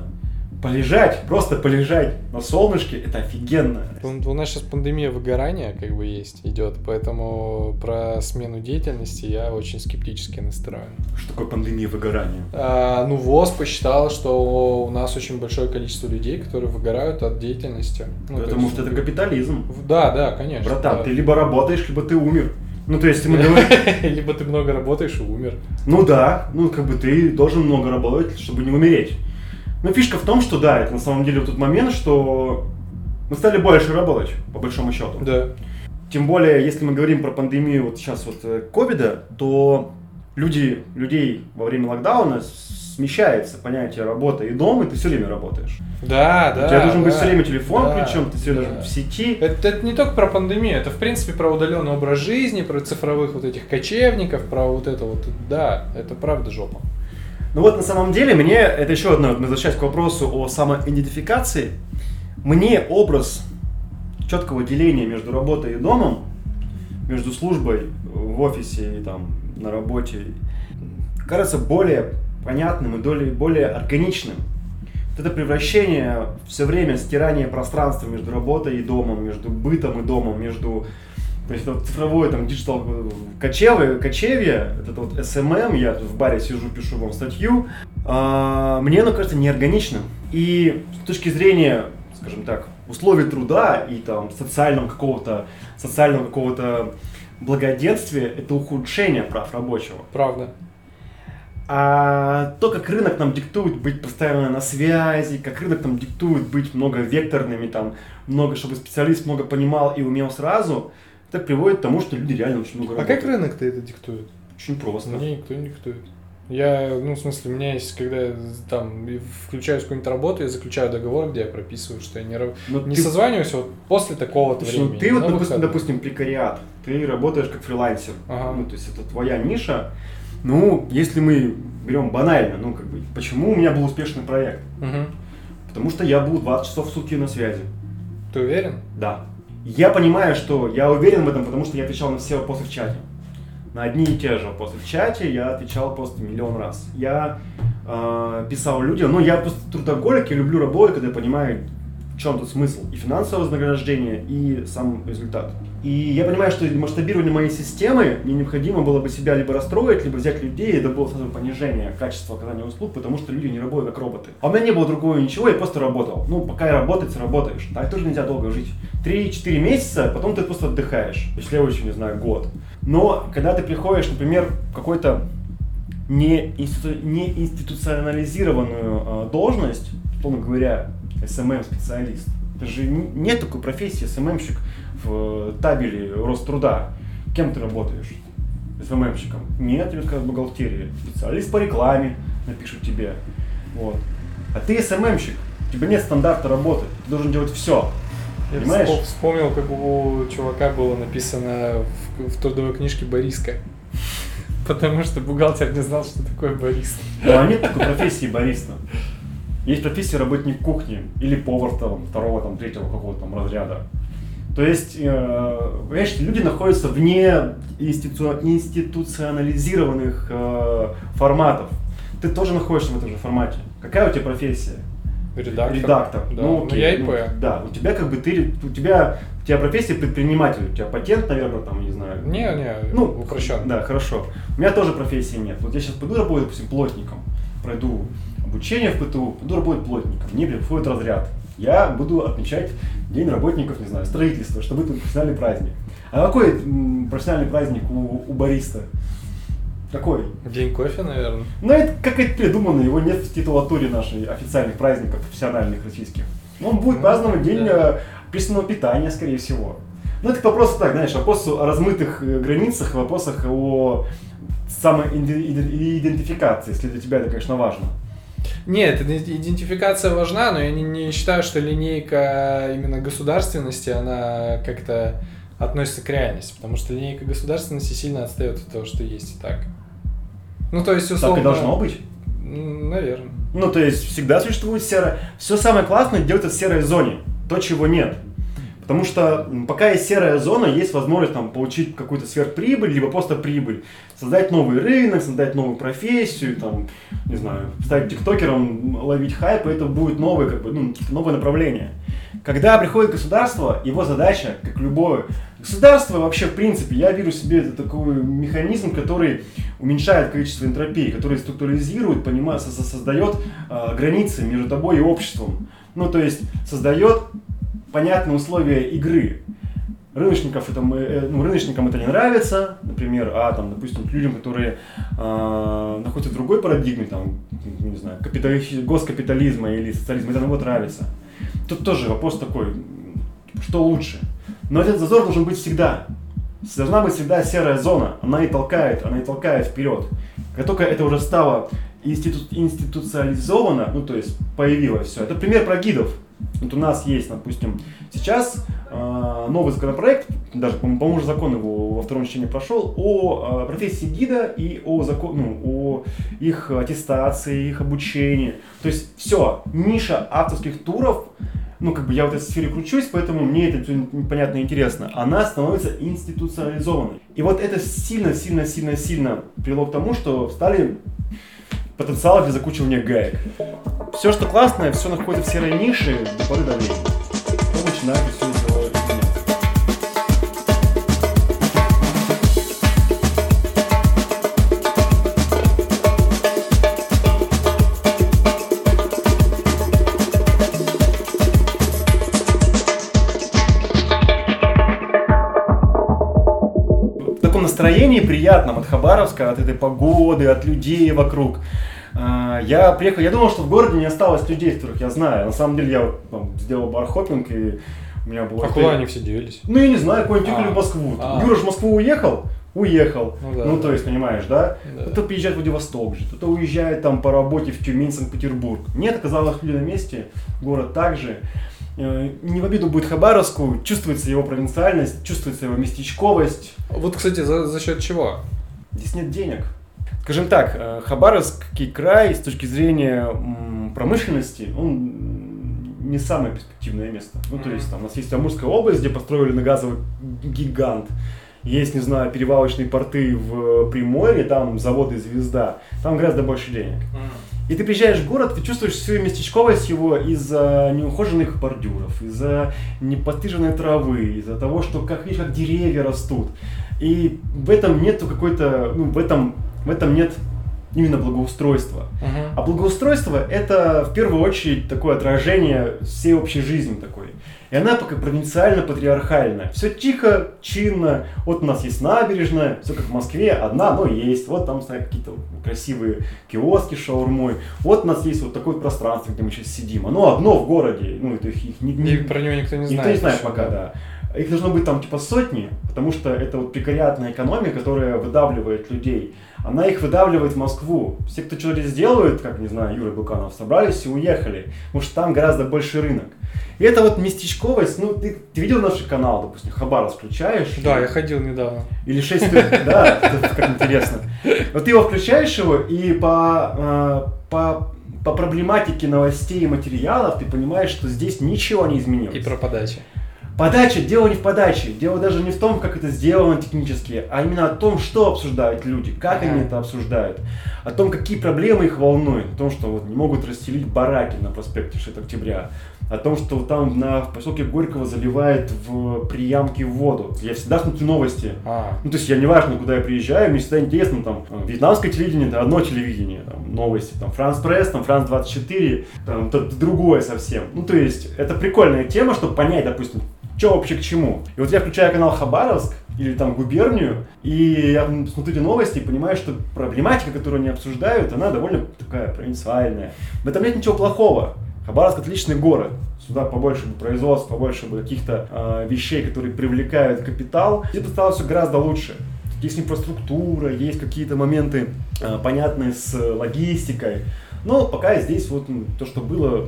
Speaker 2: полежать, просто полежать на солнышке, это офигенно.
Speaker 1: У нас сейчас пандемия выгорания как бы есть, идет, поэтому про смену деятельности я очень скептически настроен.
Speaker 2: Что такое пандемия выгорания?
Speaker 1: А, ну, ВОЗ посчитал, что у нас очень большое количество людей, которые выгорают от деятельности. Ну, то
Speaker 2: Потому
Speaker 1: есть-
Speaker 2: что это капитализм.
Speaker 1: Да, да, конечно.
Speaker 2: Братан,
Speaker 1: да.
Speaker 2: ты либо работаешь, либо ты умер. Ну, то есть, мы говорим,
Speaker 1: Либо ты много работаешь и умер.
Speaker 2: ну да, ну, как бы ты должен много работать, чтобы не умереть. Но фишка в том, что да, это на самом деле вот тот момент, что мы стали больше работать, по большому счету.
Speaker 1: Да.
Speaker 2: Тем более, если мы говорим про пандемию вот сейчас вот э, ковида, то люди, людей во время локдауна смещается понятие работа и дом, и ты все время работаешь.
Speaker 1: Да, да.
Speaker 2: У тебя должен
Speaker 1: да,
Speaker 2: быть все время телефон
Speaker 1: да,
Speaker 2: включен, ты все
Speaker 1: да.
Speaker 2: должен в сети.
Speaker 1: Это, это не только про пандемию, это в принципе про удаленный образ жизни, про цифровых вот этих кочевников, про вот это вот. Да, это правда жопа.
Speaker 2: Ну вот на самом деле мне, это еще одно, вот возвращаясь к вопросу о самоидентификации, мне образ четкого деления между работой и домом, между службой в офисе и там на работе, кажется более понятным и более, более органичным. Вот это превращение все время стирание пространства между работой и домом, между бытом и домом, между то есть это вот цифровое там digital кочевье, кочевье, это вот SMM, я тут в баре сижу, пишу вам статью, а, мне оно кажется неорганичным. И с точки зрения, скажем так, условий труда и там социального какого-то, социального какого-то благоденствия, это ухудшение прав рабочего.
Speaker 1: Правда.
Speaker 2: А то, как рынок нам диктует быть постоянно на связи, как рынок нам диктует быть многовекторными, там, много, чтобы специалист много понимал и умел сразу, это приводит к тому, что люди реально очень много
Speaker 1: А
Speaker 2: работают.
Speaker 1: как рынок-то это диктует?
Speaker 2: Очень просто.
Speaker 1: Мне никто не диктует. Я, ну, в смысле, у меня есть, когда я там включаю какую-нибудь работу, я заключаю договор, где я прописываю, что я не,
Speaker 2: Но
Speaker 1: не
Speaker 2: ты-
Speaker 1: созваниваюсь вот после такого-то
Speaker 2: Слушай, ну
Speaker 1: времени.
Speaker 2: ты вот, допустим, допустим, прекариат, ты работаешь как фрилансер,
Speaker 1: Ага.
Speaker 2: ну, то есть это твоя ниша. Ну, если мы берем банально, ну, как бы, почему у меня был успешный проект?
Speaker 1: Мгм.
Speaker 2: Потому что я был 20 часов в сутки на связи.
Speaker 1: Ты уверен?
Speaker 2: Да. Я понимаю, что я уверен в этом, потому что я отвечал на все вопросы в чате. На одни и те же вопросы в чате я отвечал просто миллион раз. Я э, писал людям, ну я просто трудоголик, я люблю работать, когда я понимаю, чем тут смысл. И финансовое вознаграждение, и сам результат. И я понимаю, что для масштабирования моей системы мне необходимо было бы себя либо расстроить, либо взять людей, и это было сразу понижение качества оказания услуг, потому что люди не работают как роботы. А у меня не было другого ничего, я просто работал. Ну, пока я работать, работаешь. Так тоже нельзя долго жить. 3-4 месяца, потом ты просто отдыхаешь. Я очень, не знаю, год. Но когда ты приходишь, например, в какой-то не, не институционализированную э, должность, условно говоря, SMM-специалист. Это же нет такой профессии СММщик в табеле Роструда. Кем ты работаешь? СММщиком? Нет, тебе скажут бухгалтерия. Специалист по рекламе напишут тебе. Вот. А ты СММщик. У тебя нет стандарта работы. Ты должен делать все.
Speaker 1: Я
Speaker 2: Понимаешь?
Speaker 1: вспом- вспомнил, как у чувака было написано в, в трудовой книжке Бориска. Потому что бухгалтер не знал, что такое Борис.
Speaker 2: Ну, а нет такой профессии бариста. Есть профессия работник кухни или повар там, второго, там, третьего какого-то там разряда. То есть, э, понимаешь, люди находятся вне институ- институционализированных э, форматов. Ты тоже находишься в этом же формате. Какая у тебя профессия?
Speaker 1: Редактор.
Speaker 2: Редактор.
Speaker 1: Да.
Speaker 2: Ну,
Speaker 1: Ну,
Speaker 2: окей,
Speaker 1: я
Speaker 2: ну,
Speaker 1: ИП.
Speaker 2: да, у тебя как бы ты, у тебя, у тебя профессия предприниматель, у тебя патент, наверное, там, не знаю.
Speaker 1: Не, не,
Speaker 2: Ну,
Speaker 1: упрощенно.
Speaker 2: Да, хорошо. У меня тоже профессии нет. Вот я сейчас пойду работать, допустим, плотником, пройду обучение в ПТУ, пойду работать плотником, мне приходит разряд. Я буду отмечать День работников, не знаю, строительства, чтобы это профессиональный праздник. А какой профессиональный праздник у, у бариста? Какой?
Speaker 1: День кофе, наверное.
Speaker 2: Ну, это какая-то придумано, его нет в титулатуре нашей официальных праздников профессиональных российских. Он будет
Speaker 1: Ну,
Speaker 2: праздновать день
Speaker 1: да.
Speaker 2: э, общественного питания, скорее всего. Ну, это вопрос так, знаешь, вопрос о размытых э, границах, вопросах о самоидентификации, если для тебя это, конечно, важно.
Speaker 1: Нет, иде- идентификация важна, но я не, не считаю, что линейка именно государственности, она как-то относится к реальности, потому что линейка государственности сильно отстает от того, что есть и так. Ну, то есть, условно...
Speaker 2: Так и должно быть.
Speaker 1: Наверное.
Speaker 2: Ну, то есть всегда существует серая... Все самое классное делается в серой зоне. То, чего нет. Потому что пока есть серая зона, есть возможность там, получить какую-то сверхприбыль, либо просто прибыль. Создать новый рынок, создать новую профессию, там, не знаю, стать тиктокером, ловить хайп, и это будет новое, как бы, ну, новое направление. Когда приходит государство, его задача, как любое государство, вообще, в принципе, я вижу себе это такой механизм, который уменьшает количество энтропии, который структуризирует, понимает, со- со- создает а, границы между тобой и обществом. Ну, то есть создает понятные условия игры. рыночников это, э, ну, рыночникам это не нравится, например, а там, допустим, людям, которые э, находятся в другой парадигме, там, не знаю, капитали- госкапитализма или социализма, это наоборот нравится. Тут тоже вопрос такой, что лучше? Но этот зазор должен быть всегда. Должна быть всегда серая зона, она и толкает, она и толкает вперед. Как только это уже стало институ- институциализовано, ну то есть появилось все. Это пример про гидов. Вот у нас есть, допустим, сейчас э, новый законопроект, даже, по-моему, уже закон его во втором чтении прошел, о э, профессии гида и о, закон, ну, о их аттестации, их обучении. То есть все, ниша авторских туров, ну, как бы я в этой сфере кручусь, поэтому мне это всё непонятно и интересно. Она становится институционализованной. И вот это сильно-сильно-сильно-сильно привело к тому, что стали потенциалы для закучивания гаек. Все, что классное, все находится в серой нише до поры до времени. Потом начинает все настроении приятном от Хабаровска, от этой погоды, от людей вокруг. А, Я приехал, я думал, что в городе не осталось людей, которых я знаю. На самом деле я вот, там, сделал бархопинг и у меня было...
Speaker 3: А куда они все делись?
Speaker 2: Ну, я не знаю, какой-нибудь
Speaker 3: А.
Speaker 2: уехали в Москву.
Speaker 3: А.
Speaker 2: Юра же в Москву уехал, уехал.
Speaker 3: Ну да,
Speaker 2: Ну, то есть, понимаешь, да?
Speaker 3: Да.
Speaker 2: Кто-то приезжает в Владивосток же, кто-то уезжает там по работе в Тюмень, Санкт-Петербург. Нет, оказалось, люди на месте, город также. Э, Не в обиду будет Хабаровску, чувствуется его провинциальность, чувствуется его местечковость.
Speaker 3: Вот, кстати, за, за счет чего?
Speaker 2: Здесь нет денег. Скажем так, э, Хабаровский край с точки зрения промышленности, он не самое перспективное место. Ну, то есть там у нас есть Амурская область, где построили на газовый гигант. Есть, не знаю, перевалочные порты в Приморье, там заводы «Звезда». Там гораздо больше денег. И ты приезжаешь в город, ты чувствуешь всю местечковость его из-за неухоженных бордюров, из-за непостриженной травы, из-за того, что как видишь, как деревья растут. И в этом нету какой-то, ну, в этом, в этом нет именно благоустройства. А благоустройство это в первую очередь такое отражение всей общей жизни такой. И она пока провинциально-патриархальная. Все тихо, чинно. Вот у нас есть набережная, все как в Москве, одна, но есть. Вот там стоят какие-то красивые киоски шаурмой. Вот у нас есть вот такое пространство, где мы сейчас сидим. Оно одно в городе. Ну, это их, их не,
Speaker 3: И про него никто не знает.
Speaker 2: Никто не знает
Speaker 3: еще,
Speaker 2: пока, да. Их должно быть там типа сотни, потому что это вот прекариатная экономия, которая выдавливает людей. Она их выдавливает в Москву. Все, кто что-то здесь делают, как, не знаю, Юра Буканов, собрались и уехали. Потому что там гораздо больше рынок. И это вот местечковость, ну, ты, ты видел наш канал, допустим, Хабаровск включаешь?
Speaker 3: Да, я ходил недавно.
Speaker 2: Или 6 лет, да, как интересно. Вот ты его включаешь его, и по, э, по, по проблематике новостей и материалов ты понимаешь, что здесь ничего не изменилось.
Speaker 3: И про подачи.
Speaker 2: Подача, дело не в подаче, дело даже не в том, как это сделано технически, а именно о том, что обсуждают люди, как они это обсуждают, о том, какие проблемы их волнуют, о том, что вот не могут расстелить бараки на проспекте 6 октября, о том, что там на в поселке Горького заливает в приямки воду. Я всегда смотрю новости.
Speaker 3: А,
Speaker 2: Ну, то есть я неважно, куда я приезжаю, мне всегда интересно, там, э, вьетнамское телевидение, это одно телевидение, там, новости, там, Франс Пресс, там, Франс 24, там, это другое совсем. Ну, то есть, это прикольная тема, чтобы понять, допустим, что вообще к чему. И вот я включаю канал Хабаровск, или там губернию, и я смотрю эти новости и понимаю, что проблематика, которую они обсуждают, она довольно такая провинциальная. В этом нет ничего плохого. Хабаровск отличный город. Сюда побольше бы производств, побольше бы каких-то э, вещей, которые привлекают капитал. Это стало все гораздо лучше. Есть инфраструктура, есть какие-то моменты э, понятные с логистикой. Но пока здесь вот то, что было,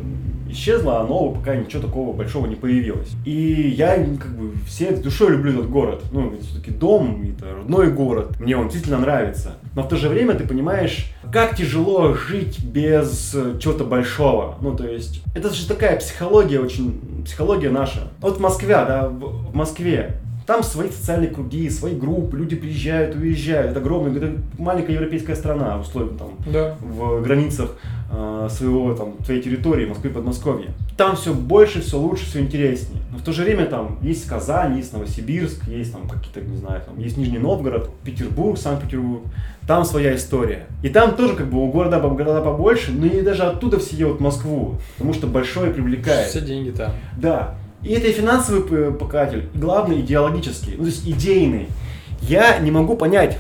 Speaker 2: исчезло, а нового пока ничего такого большого не появилось. И я как бы все душой люблю этот город. Ну, все-таки дом, это родной город. Мне он действительно нравится. Но в то же время ты понимаешь, как тяжело жить без э, чего-то большого. Ну, то есть, это же такая психология очень, психология наша. Вот в Москве, да, в Москве там свои социальные круги, свои группы, люди приезжают, уезжают. Это огромная, это маленькая европейская страна, условно там
Speaker 3: да.
Speaker 2: в границах э, своего там твоей территории, Москвы, Подмосковья. Там все больше, все лучше, все интереснее. Но в то же время там есть Казань, есть Новосибирск, есть там какие-то, не знаю, там есть Нижний Новгород, Петербург, Санкт-Петербург. Там своя история. И там тоже как бы у города, города побольше, но и даже оттуда все едут в Москву, потому что большое привлекает.
Speaker 3: Все деньги там.
Speaker 2: Да. И это и финансовый п- показатель, и главное идеологический, ну то есть идейный. Я не могу понять,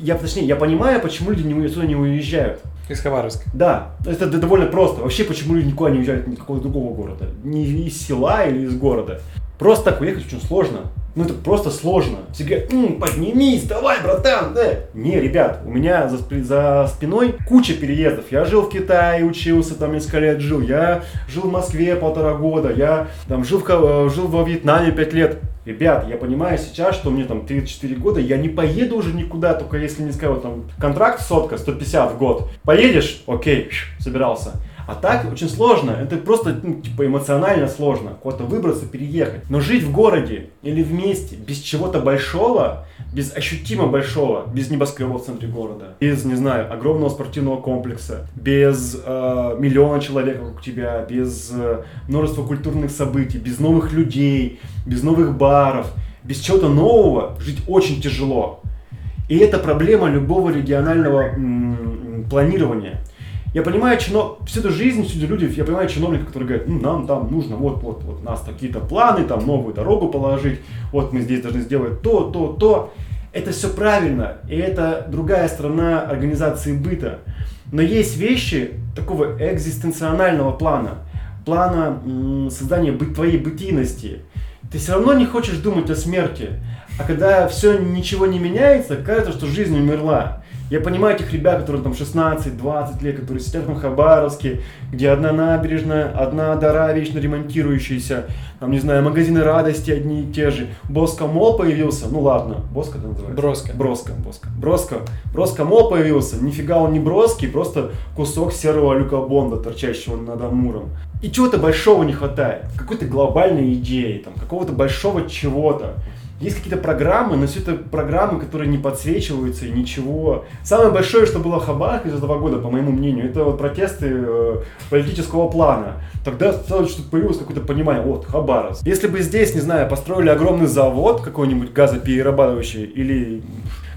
Speaker 2: я, точнее, я понимаю, почему люди не, отсюда не уезжают.
Speaker 1: Из Хабаровска.
Speaker 2: Да, это довольно просто. Вообще, почему люди никуда не уезжают ни какого другого города? Не из села или из города. Просто так уехать очень сложно. Ну это просто сложно. Все говорят, «М, поднимись, давай, братан, да. Не, ребят, у меня за, за спиной куча переездов. Я жил в Китае, учился, там несколько лет жил. Я жил в Москве полтора года. Я там жил, в, э, жил во Вьетнаме пять лет. Ребят, я понимаю сейчас, что мне там 34 года, я не поеду уже никуда, только если не скажу, там, контракт сотка, 150 в год. Поедешь? Окей, собирался. А так очень сложно, это просто ну, типа эмоционально сложно, куда-то выбраться, переехать. Но жить в городе или в месте без чего-то большого, без ощутимо большого, без небоскребов в центре города, без, не знаю, огромного спортивного комплекса, без э, миллиона человек вокруг тебя, без э, множества культурных событий, без новых людей, без новых баров, без чего-то нового жить очень тяжело. И это проблема любого регионального м, планирования. Я понимаю, чино... всю эту жизнь, всю эту люди, я понимаю чиновников, которые говорят, ну, нам там нужно, вот, вот, вот, у нас какие-то планы, там, новую дорогу положить, вот мы здесь должны сделать то, то, то. Это все правильно, и это другая сторона организации быта. Но есть вещи такого экзистенционального плана, плана создания твоей бытийности. Ты все равно не хочешь думать о смерти, а когда все ничего не меняется, кажется, что жизнь умерла. Я понимаю этих ребят, которые там 16-20 лет, которые сидят в Хабаровске, где одна набережная, одна дора вечно ремонтирующаяся, там, не знаю, магазины радости одни и те же. Боско Мол появился, ну ладно, Боско это называется?
Speaker 1: Броско.
Speaker 2: Броско, Броско. Броско. Броско Мол появился, нифига он не броский, просто кусок серого люка Бонда, торчащего над Амуром. И чего-то большого не хватает, какой-то глобальной идеи, там, какого-то большого чего-то. Есть какие-то программы, но все это программы, которые не подсвечиваются и ничего. Самое большое, что было в Хабаровске за два года, по моему мнению, это вот протесты э, политического плана. Тогда сразу что появилось какое-то понимание, вот, Хабаровск. Если бы здесь, не знаю, построили огромный завод какой-нибудь газоперерабатывающий или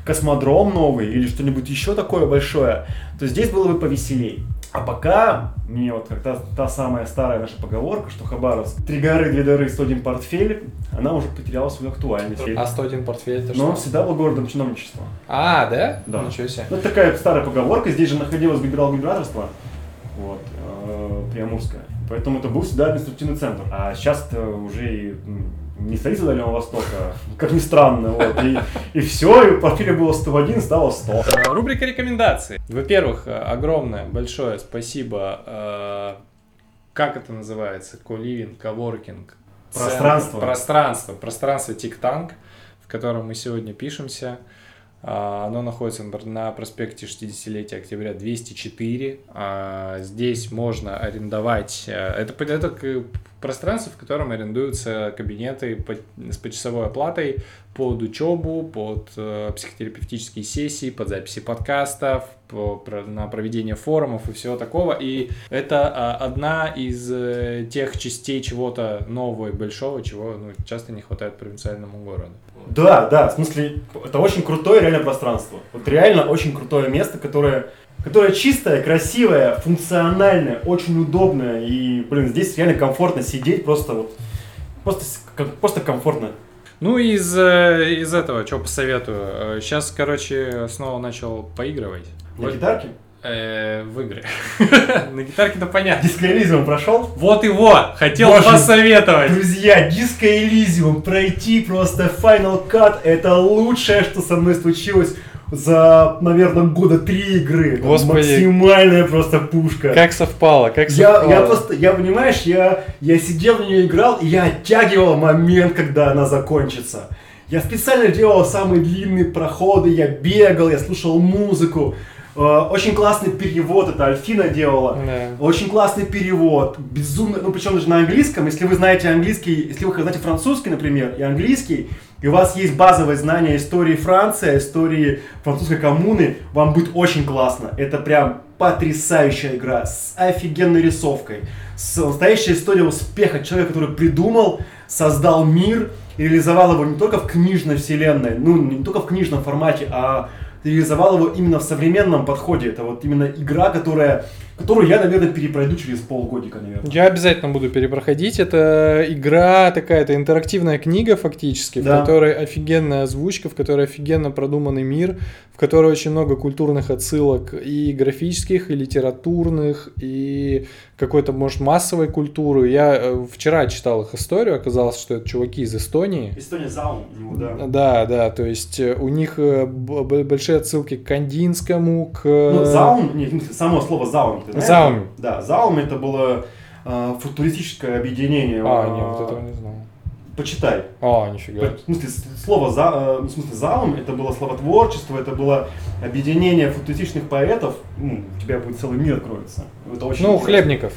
Speaker 2: космодром новый или что-нибудь еще такое большое, то здесь было бы повеселей. А пока, мне вот как та, та самая старая наша поговорка, что Хабаровск, три горы, две дыры, 101 портфель, она уже потеряла свою актуальность.
Speaker 1: А 101 портфель это
Speaker 2: Но он
Speaker 1: что?
Speaker 2: всегда был городом чиновничества.
Speaker 1: А, да?
Speaker 2: Да.
Speaker 1: Ничего себе.
Speaker 2: Ну, это такая старая поговорка, здесь же находилось генерал-губернаторство, вот, э, Приамурское. Поэтому это был всегда административный центр. А сейчас уже и не столица Дальнего Востока, как ни странно, вот, и, и все, и портфеля было 101, стало 100.
Speaker 1: Э, Рубрика рекомендаций. Во-первых, э, огромное, большое спасибо. э, Как это называется? Коливинг, коворкинг.
Speaker 2: Пространство.
Speaker 1: Пространство. Пространство Тик-Танк, в котором мы сегодня пишемся. А, Оно находится на- проспекте 60-летия октября 204. А, Здесь можно арендовать... э, Это, это пространство, в котором арендуются кабинеты с почасовой оплатой под учебу, под э, психотерапевтические сессии, под записи подкастов, на проведение форумов и всего такого. И это а, одна из э, тех частей чего-то нового и большого, чего ну, часто не хватает провинциальному городу.
Speaker 2: Да, да, в смысле, это очень крутое реально пространство. Вот реально очень крутое место, которое, которое чистое, красивое, функциональное, очень удобное. И, блин, здесь реально комфортно сидеть, просто вот, просто, просто комфортно.
Speaker 1: Ну, из, э, из этого, что посоветую. Сейчас, короче, снова начал поигрывать.
Speaker 2: На
Speaker 1: Вот,
Speaker 2: гитарке?
Speaker 1: Э, в игры. На гитарке-то понятно.
Speaker 2: Диско Элизиум прошел?
Speaker 1: Вот его! Хотел
Speaker 2: Боже.
Speaker 1: посоветовать!
Speaker 2: Друзья, Диско Элизиум пройти просто Final Cut это лучшее, что со мной случилось за, наверное, года три игры. Это
Speaker 1: Господи.
Speaker 2: Максимальная просто пушка.
Speaker 1: Как совпало, как
Speaker 2: Я,
Speaker 1: совпало.
Speaker 2: я просто, я понимаешь, я, я сидел в нее играл, и я оттягивал момент, когда она закончится. Я специально делал самые длинные проходы, я бегал, я слушал музыку. Э, Очень классный перевод, это Альфина делала.
Speaker 1: Да.
Speaker 2: Очень классный перевод, безумно, ну причем даже на английском, если вы знаете английский, если вы знаете французский, например, и английский, и у вас есть базовое знание истории Франции, истории французской коммуны, вам будет очень классно. Это прям потрясающая игра с офигенной рисовкой, с настоящей историей успеха человека, который придумал, создал мир, и реализовал его не только в книжной вселенной, ну не только в книжном формате, а реализовал его именно в современном подходе. Это вот именно игра, которая которую я, наверное, перепройду через полгодика, наверное.
Speaker 1: Я обязательно буду перепроходить. Это игра такая, это интерактивная книга фактически,
Speaker 2: Да.
Speaker 1: в которой офигенная озвучка, в которой офигенно продуманный мир, в которой очень много культурных отсылок и графических, и литературных, и какой-то, может, массовой культуры. Я э, вчера читал их историю, оказалось, что это чуваки из Эстонии.
Speaker 2: Эстония Заум у него, да.
Speaker 1: Да, да, то есть э, у них э, большие отсылки к Кандинскому, к...
Speaker 2: Ну, Заум, само слово Заум. ты знаешь?
Speaker 1: Заум.
Speaker 2: Да, Заум это было футуристическое объединение.
Speaker 1: А, нет, вот этого не знал.
Speaker 2: Почитай.
Speaker 1: А, нифига.
Speaker 2: В смысле, слово за, э, в смысле, заум это было словотворчество, это было объединение футуристичных поэтов. Ну, у тебя будет целый мир откроется. Это очень
Speaker 1: Ну,
Speaker 2: интересно.
Speaker 1: Хлебников.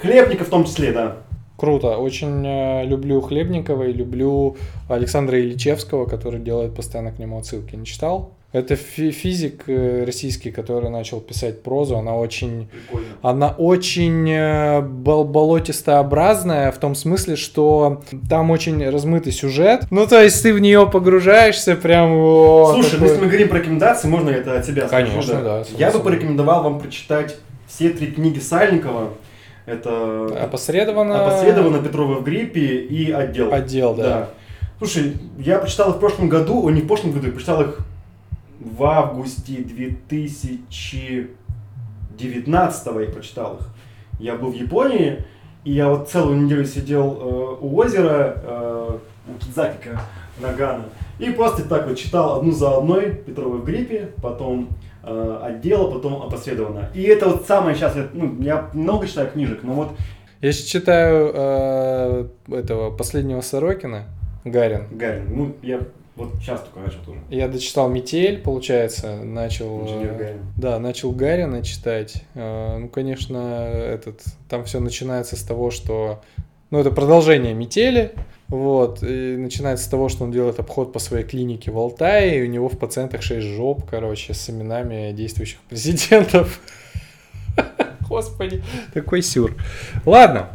Speaker 2: Хлебников в том числе, да.
Speaker 1: Круто. Очень э, люблю Хлебникова и люблю Александра Ильичевского, который делает постоянно к нему отсылки. Не читал? Это фи- физик э, российский, который начал писать прозу. Она очень,
Speaker 2: Прикольно.
Speaker 1: она очень э, бол- болотистообразная в том смысле, что там очень размытый сюжет. Ну, то есть ты в нее погружаешься прям... о,
Speaker 2: Слушай,
Speaker 1: такой-
Speaker 2: ну если мы говорим про рекомендации, можно это от скажу?
Speaker 1: Конечно, да, само
Speaker 2: Я бы порекомендовал вам прочитать все три книги Сальникова. Это
Speaker 1: Опосредованно...
Speaker 2: «Опосредованно Петрова в гриппе» и «Отдел».
Speaker 1: Отдел, да.
Speaker 2: Слушай, я прочитал их в прошлом году, о, не в прошлом году, я прочитал их в августе 2019 я прочитал их. Я был в Японии, и я вот целую неделю сидел э, у озера, э, у Кидзакика, Нагана, и просто так вот читал одну за одной Петрова в гриппе, потом э, отдела, потом опосредованно. И это вот самое сейчас, я, ну, я много читаю книжек, но вот
Speaker 1: Я сейчас читаю э, этого последнего Сорокина, Гарин.
Speaker 2: Гарин, ну, я вот сейчас только начал тоже.
Speaker 1: Я дочитал Метель, получается, начал... Э,
Speaker 2: Гарин.
Speaker 1: Да, начал Гарина читать. Э, Ну, конечно, этот, там все начинается с того, что... Ну, это продолжение Метели. Вот, и начинается с того, что он делает обход по своей клинике в Алтае, и у него в пациентах 6 жоп, короче, с именами действующих президентов. Господи, такой сюр. Ладно,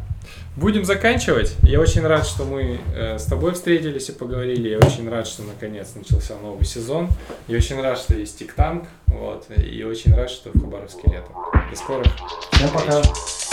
Speaker 1: будем заканчивать. Я очень рад, что мы э, с тобой встретились и поговорили. Я очень рад, что наконец начался новый сезон. Я очень рад, что есть ТикТанк. Вот, и очень рад, что в Хабаровске лето. До скорых
Speaker 2: Всем пока.
Speaker 1: встреч.